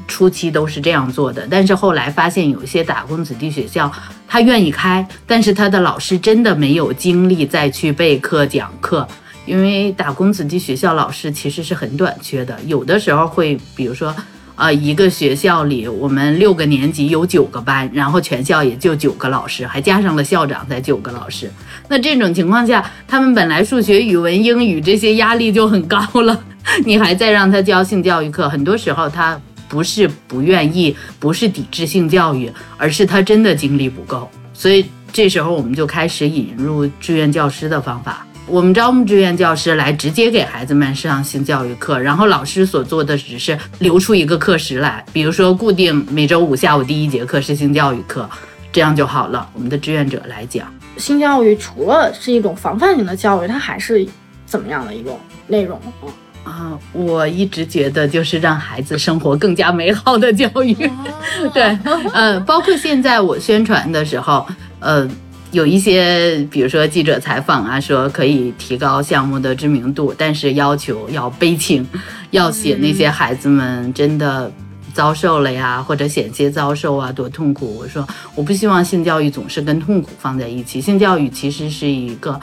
初期都是这样做的，但是后来发现有一些打工子弟学校，他愿意开，但是他的老师真的没有精力再去备课讲课。因为打工子弟学校老师其实是很短缺的，有的时候会，比如说，呃，一个学校里我们六个年级有九个班，然后全校也就九个老师，还加上了校长才九个老师。那这种情况下，他们本来数学、语文、英语这些压力就很高了，你还在让他教性教育课，很多时候他不是不愿意，不是抵制性教育，而是他真的精力不够。所以这时候我们就开始引入志愿教师的方法。我们招募志愿教师来直接给孩子们上性教育课，然后老师所做的只是留出一个课时来，比如说固定每周五下午第一节课是性教育课，这样就好了。我们的志愿者来讲，性教育除了是一种防范型的教育，它还是怎么样的一种内容啊？我一直觉得就是让孩子生活更加美好的教育。对，呃，包括现在我宣传的时候，呃。有一些，比如说记者采访啊，说可以提高项目的知名度，但是要求要悲情，要写那些孩子们真的遭受了呀，或者险些遭受啊，多痛苦。我说我不希望性教育总是跟痛苦放在一起，性教育其实是一个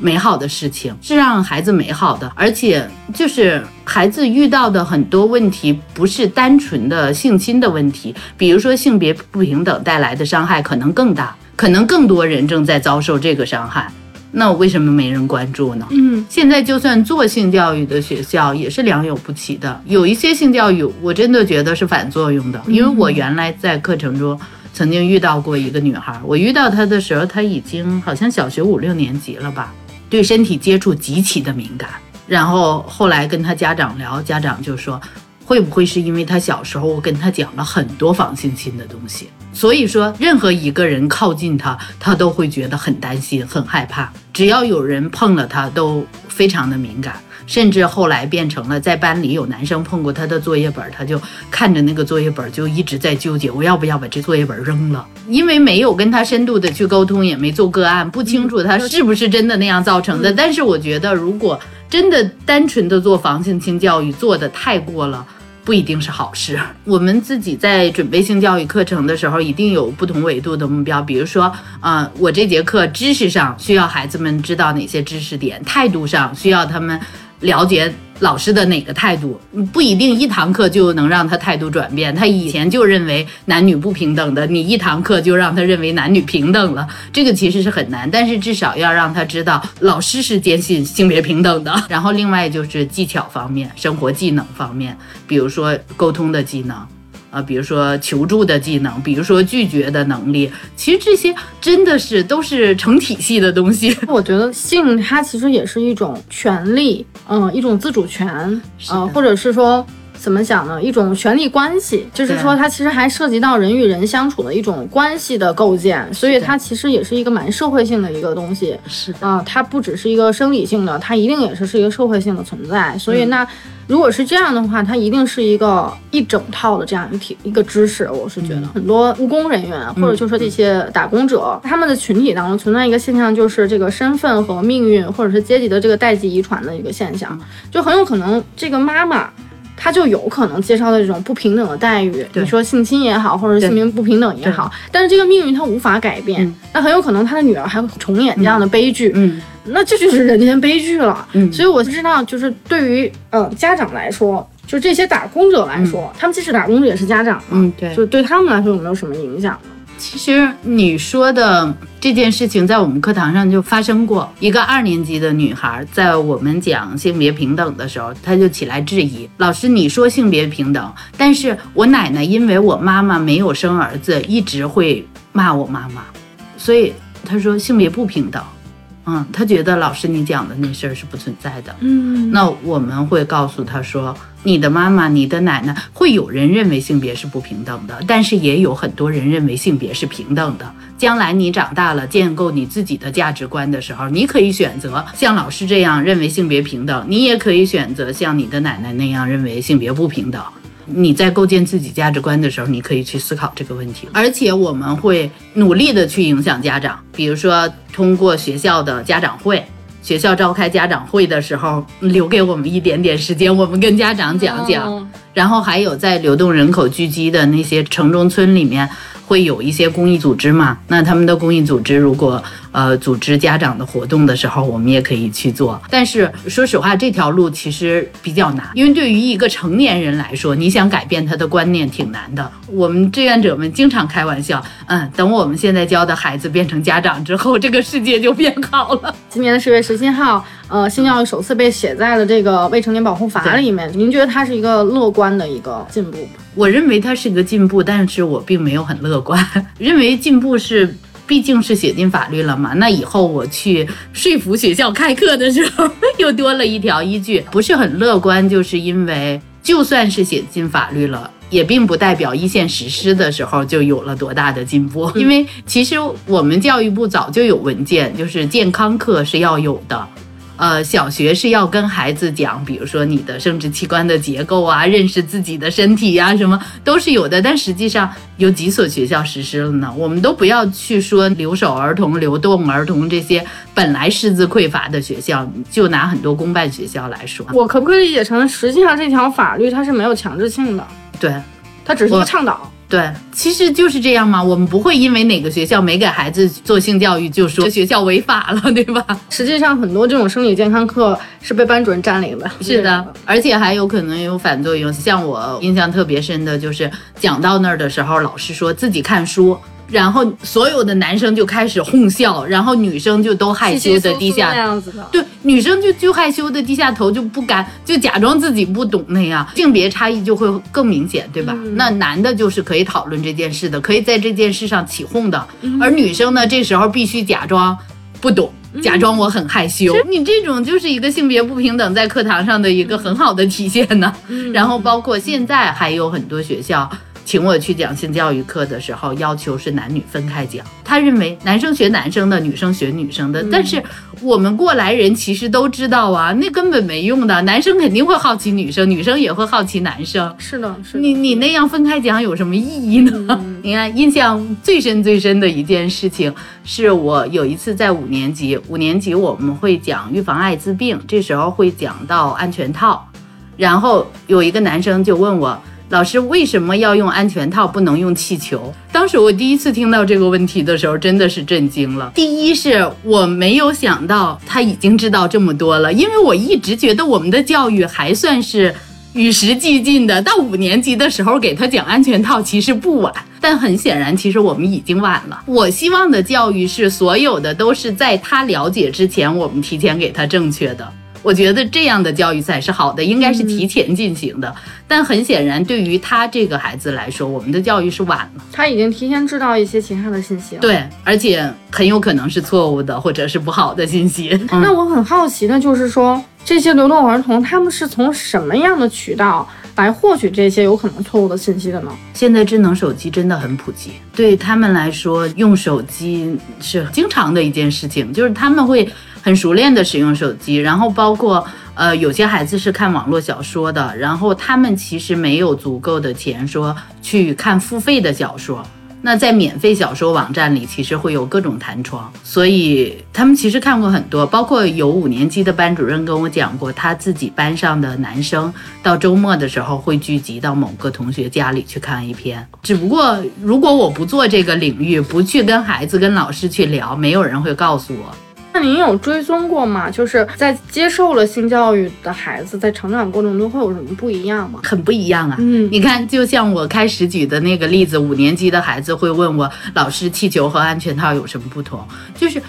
美好的事情，是让孩子美好的，而且就是孩子遇到的很多问题不是单纯的性侵的问题，比如说性别不平等带来的伤害可能更大。可能更多人正在遭受这个伤害，那我为什么没人关注呢？嗯，现在就算做性教育的学校也是良莠不齐的，有一些性教育我真的觉得是反作用的。因为我原来在课程中曾经遇到过一个女孩，我遇到她的时候，她已经好像小学五六年级了吧，对身体接触极其的敏感。然后后来跟她家长聊，家长就说。会不会是因为她小时候我跟她讲了很多防性侵的东西，所以说任何一个人靠近他，他都会觉得很担心、很害怕。只要有人碰了他，都非常的敏感。甚至后来变成了在班里有男生碰过他的作业本，他就看着那个作业本就一直在纠结，我要不要把这作业本扔了？因为没有跟他深度的去沟通，也没做个案，不清楚他是不是真的那样造成的。但是我觉得，如果真的单纯的做防性侵教育做的太过了。不一定是好事。我们自己在准备性教育课程的时候，一定有不同维度的目标。比如说，呃，我这节课知识上需要孩子们知道哪些知识点，态度上需要他们了解老师的哪个态度。不一定一堂课就能让他态度转变。他以前就认为男女不平等的，你一堂课就让他认为男女平等了，这个其实是很难。但是至少要让他知道，老师是坚信性别平等的。然后另外就是技巧方面、生活技能方面，比如说沟通的技能。啊，比如说求助的技能，比如说拒绝的能力，其实这些真的是都是成体系的东西。我觉得性它其实也是一种权利，嗯，一种自主权，呃，或者是说怎么讲呢？一种权力关系，就是说它其实还涉及到人与人相处的一种关系的构建，所以它其实也是一个蛮社会性的一个东西。是啊，它不只是一个生理性的，它一定也是是一个社会性的存在。所以那。如果是这样的话，它一定是一个一整套的这样一体一个知识。我是觉得很多务工人员或者就说这些打工者，他们的群体当中存在一个现象，就是这个身份和命运或者是阶级的这个代际遗传的一个现象，就很有可能这个妈妈。她就有可能接受到这种不平等的待遇，你说性侵也好，或者性别不平等也好，但是这个命运他无法改变，那很有可能他的女儿还会重演这样的悲剧，嗯，那这就是人间悲剧了，嗯，所以我知道，就是对于呃家长来说，就这些打工者来说，他们既是打工者也是家长，嗯，对，就对他们来说有没有什么影响呢？其实你说的这件事情，在我们课堂上就发生过。一个二年级的女孩，在我们讲性别平等的时候，她就起来质疑老师：“你说性别平等，但是我奶奶因为我妈妈没有生儿子，一直会骂我妈妈，所以她说性别不平等。”嗯，他觉得老师你讲的那事儿是不存在的。嗯，那我们会告诉他说，你的妈妈、你的奶奶，会有人认为性别是不平等的，但是也有很多人认为性别是平等的。将来你长大了，建构你自己的价值观的时候，你可以选择像老师这样认为性别平等，你也可以选择像你的奶奶那样认为性别不平等。你在构建自己价值观的时候，你可以去思考这个问题，而且我们会努力的去影响家长，比如说通过学校的家长会，学校召开家长会的时候，留给我们一点点时间，我们跟家长讲讲，然后还有在流动人口聚集的那些城中村里面。会有一些公益组织嘛？那他们的公益组织如果呃组织家长的活动的时候，我们也可以去做。但是说实话，这条路其实比较难，因为对于一个成年人来说，你想改变他的观念挺难的。我们志愿者们经常开玩笑，嗯，等我们现在教的孩子变成家长之后，这个世界就变好了。今年的十月十七号，呃，性教育首次被写在了这个未成年保护法里面。您觉得它是一个乐观的一个进步吗？我认为它是一个进步，但是我并没有很乐观。认为进步是，毕竟是写进法律了嘛。那以后我去说服学校开课的时候，又多了一条依据，不是很乐观。就是因为就算是写进法律了，也并不代表一线实施的时候就有了多大的进步。因为其实我们教育部早就有文件，就是健康课是要有的。呃，小学是要跟孩子讲，比如说你的生殖器官的结构啊，认识自己的身体呀，什么都是有的。但实际上有几所学校实施了呢？我们都不要去说留守儿童、流动儿童这些本来师资匮乏的学校，就拿很多公办学校来说，我可不可以理解成，实际上这条法律它是没有强制性的？对，它只是一个倡导。对，其实就是这样嘛。我们不会因为哪个学校没给孩子做性教育，就说学校违法了，对吧？实际上，很多这种生理健康课是被班主任占领的。是的，而且还有可能有反作用。像我印象特别深的就是讲到那儿的时候，老师说自己看书。然后所有的男生就开始哄笑，然后女生就都害羞的低下，样子的。对，女生就就害羞的低下头，就不敢，就假装自己不懂那样。性别差异就会更明显，对吧？那男的就是可以讨论这件事的，可以在这件事上起哄的，而女生呢，这时候必须假装不懂，假装我很害羞。你这种就是一个性别不平等在课堂上的一个很好的体现呢。然后包括现在还有很多学校。请我去讲性教育课的时候，要求是男女分开讲。他认为男生学男生的，女生学女生的。但是我们过来人其实都知道啊，那根本没用的。男生肯定会好奇女生，女生也会好奇男生。是的，是的。你你那样分开讲有什么意义呢？你看，印象最深最深的一件事情，是我有一次在五年级，五年级我们会讲预防艾滋病，这时候会讲到安全套，然后有一个男生就问我。老师为什么要用安全套，不能用气球？当时我第一次听到这个问题的时候，真的是震惊了。第一是我没有想到他已经知道这么多了，因为我一直觉得我们的教育还算是与时俱进的。到五年级的时候给他讲安全套其实不晚，但很显然，其实我们已经晚了。我希望的教育是所有的都是在他了解之前，我们提前给他正确的。我觉得这样的教育才是好的，应该是提前进行的。但很显然，对于他这个孩子来说，我们的教育是晚了。他已经提前知道一些其他的信息了。对，而且很有可能是错误的，或者是不好的信息。那我很好奇的就是说，这些流动儿童他们是从什么样的渠道来获取这些有可能错误的信息的呢？现在智能手机真的很普及，对他们来说，用手机是经常的一件事情，就是他们会。很熟练的使用手机，然后包括呃有些孩子是看网络小说的，然后他们其实没有足够的钱说去看付费的小说。那在免费小说网站里，其实会有各种弹窗，所以他们其实看过很多。包括有五年级的班主任跟我讲过，他自己班上的男生到周末的时候会聚集到某个同学家里去看一篇。只不过如果我不做这个领域，不去跟孩子、跟老师去聊，没有人会告诉我。那您有追踪过吗？就是在接受了性教育的孩子，在成长过程中会有什么不一样吗？很不一样啊！嗯，你看，就像我开始举的那个例子，五年级的孩子会问我，老师，气球和安全套有什么不同？就是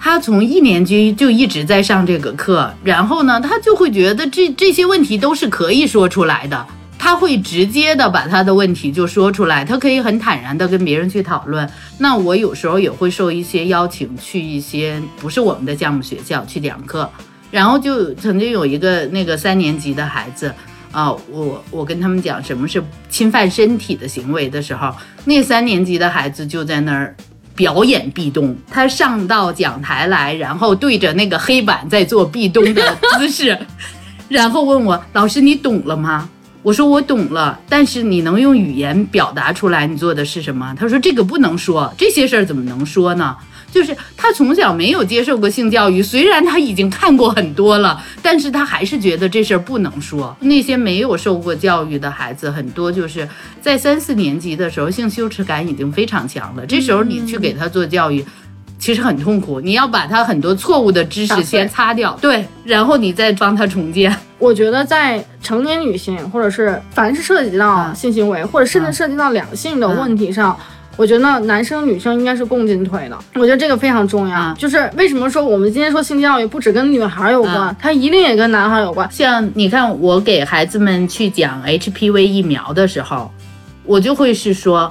他从一年级就一直在上这个课，然后呢，他就会觉得这这些问题都是可以说出来的。他会直接的把他的问题就说出来，他可以很坦然的跟别人去讨论。那我有时候也会受一些邀请去一些不是我们的项目学校去讲课，然后就曾经有一个那个三年级的孩子啊，我我跟他们讲什么是侵犯身体的行为的时候，那三年级的孩子就在那儿表演壁咚，他上到讲台来，然后对着那个黑板在做壁咚的姿势，然后问我老师你懂了吗？我说我懂了，但是你能用语言表达出来你做的是什么？他说这个不能说，这些事儿怎么能说呢？就是他从小没有接受过性教育，虽然他已经看过很多了，但是他还是觉得这事儿不能说。那些没有受过教育的孩子，很多就是在三四年级的时候，性羞耻感已经非常强了。这时候你去给他做教育。其实很痛苦，你要把他很多错误的知识先擦掉，对，然后你再帮他重建。我觉得在成年女性，或者是凡是涉及到性行为，或者甚至涉及到两性的问题上，我觉得男生女生应该是共进退的。我觉得这个非常重要。就是为什么说我们今天说性教育不只跟女孩有关，它一定也跟男孩有关。像你看，我给孩子们去讲 HPV 疫苗的时候，我就会是说。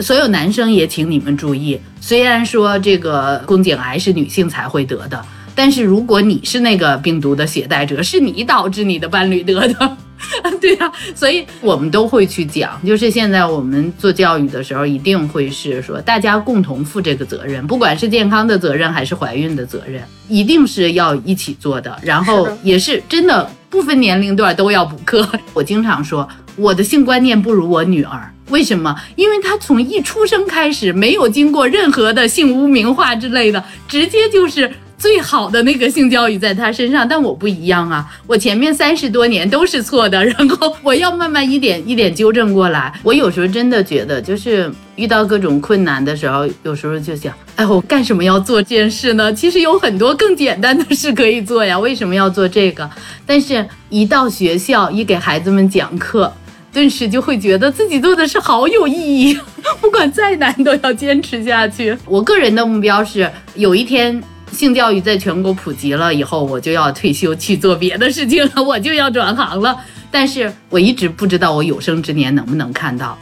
所有男生也请你们注意，虽然说这个宫颈癌是女性才会得的，但是如果你是那个病毒的携带者，是你导致你的伴侣得的，对呀，所以我们都会去讲，就是现在我们做教育的时候，一定会是说大家共同负这个责任，不管是健康的责任还是怀孕的责任，一定是要一起做的。然后也是真的不分年龄段都要补课。我经常说，我的性观念不如我女儿。为什么？因为他从一出生开始，没有经过任何的性污名化之类的，直接就是最好的那个性教育在他身上。但我不一样啊，我前面三十多年都是错的，然后我要慢慢一点一点纠正过来。我有时候真的觉得，就是遇到各种困难的时候，有时候就想，哎，我干什么要做这件事呢？其实有很多更简单的事可以做呀，为什么要做这个？但是，一到学校，一给孩子们讲课。顿时就会觉得自己做的事好有意义，不管再难都要坚持下去。我个人的目标是，有一天性教育在全国普及了以后，我就要退休去做别的事情了，我就要转行了。但是我一直不知道我有生之年能不能看到。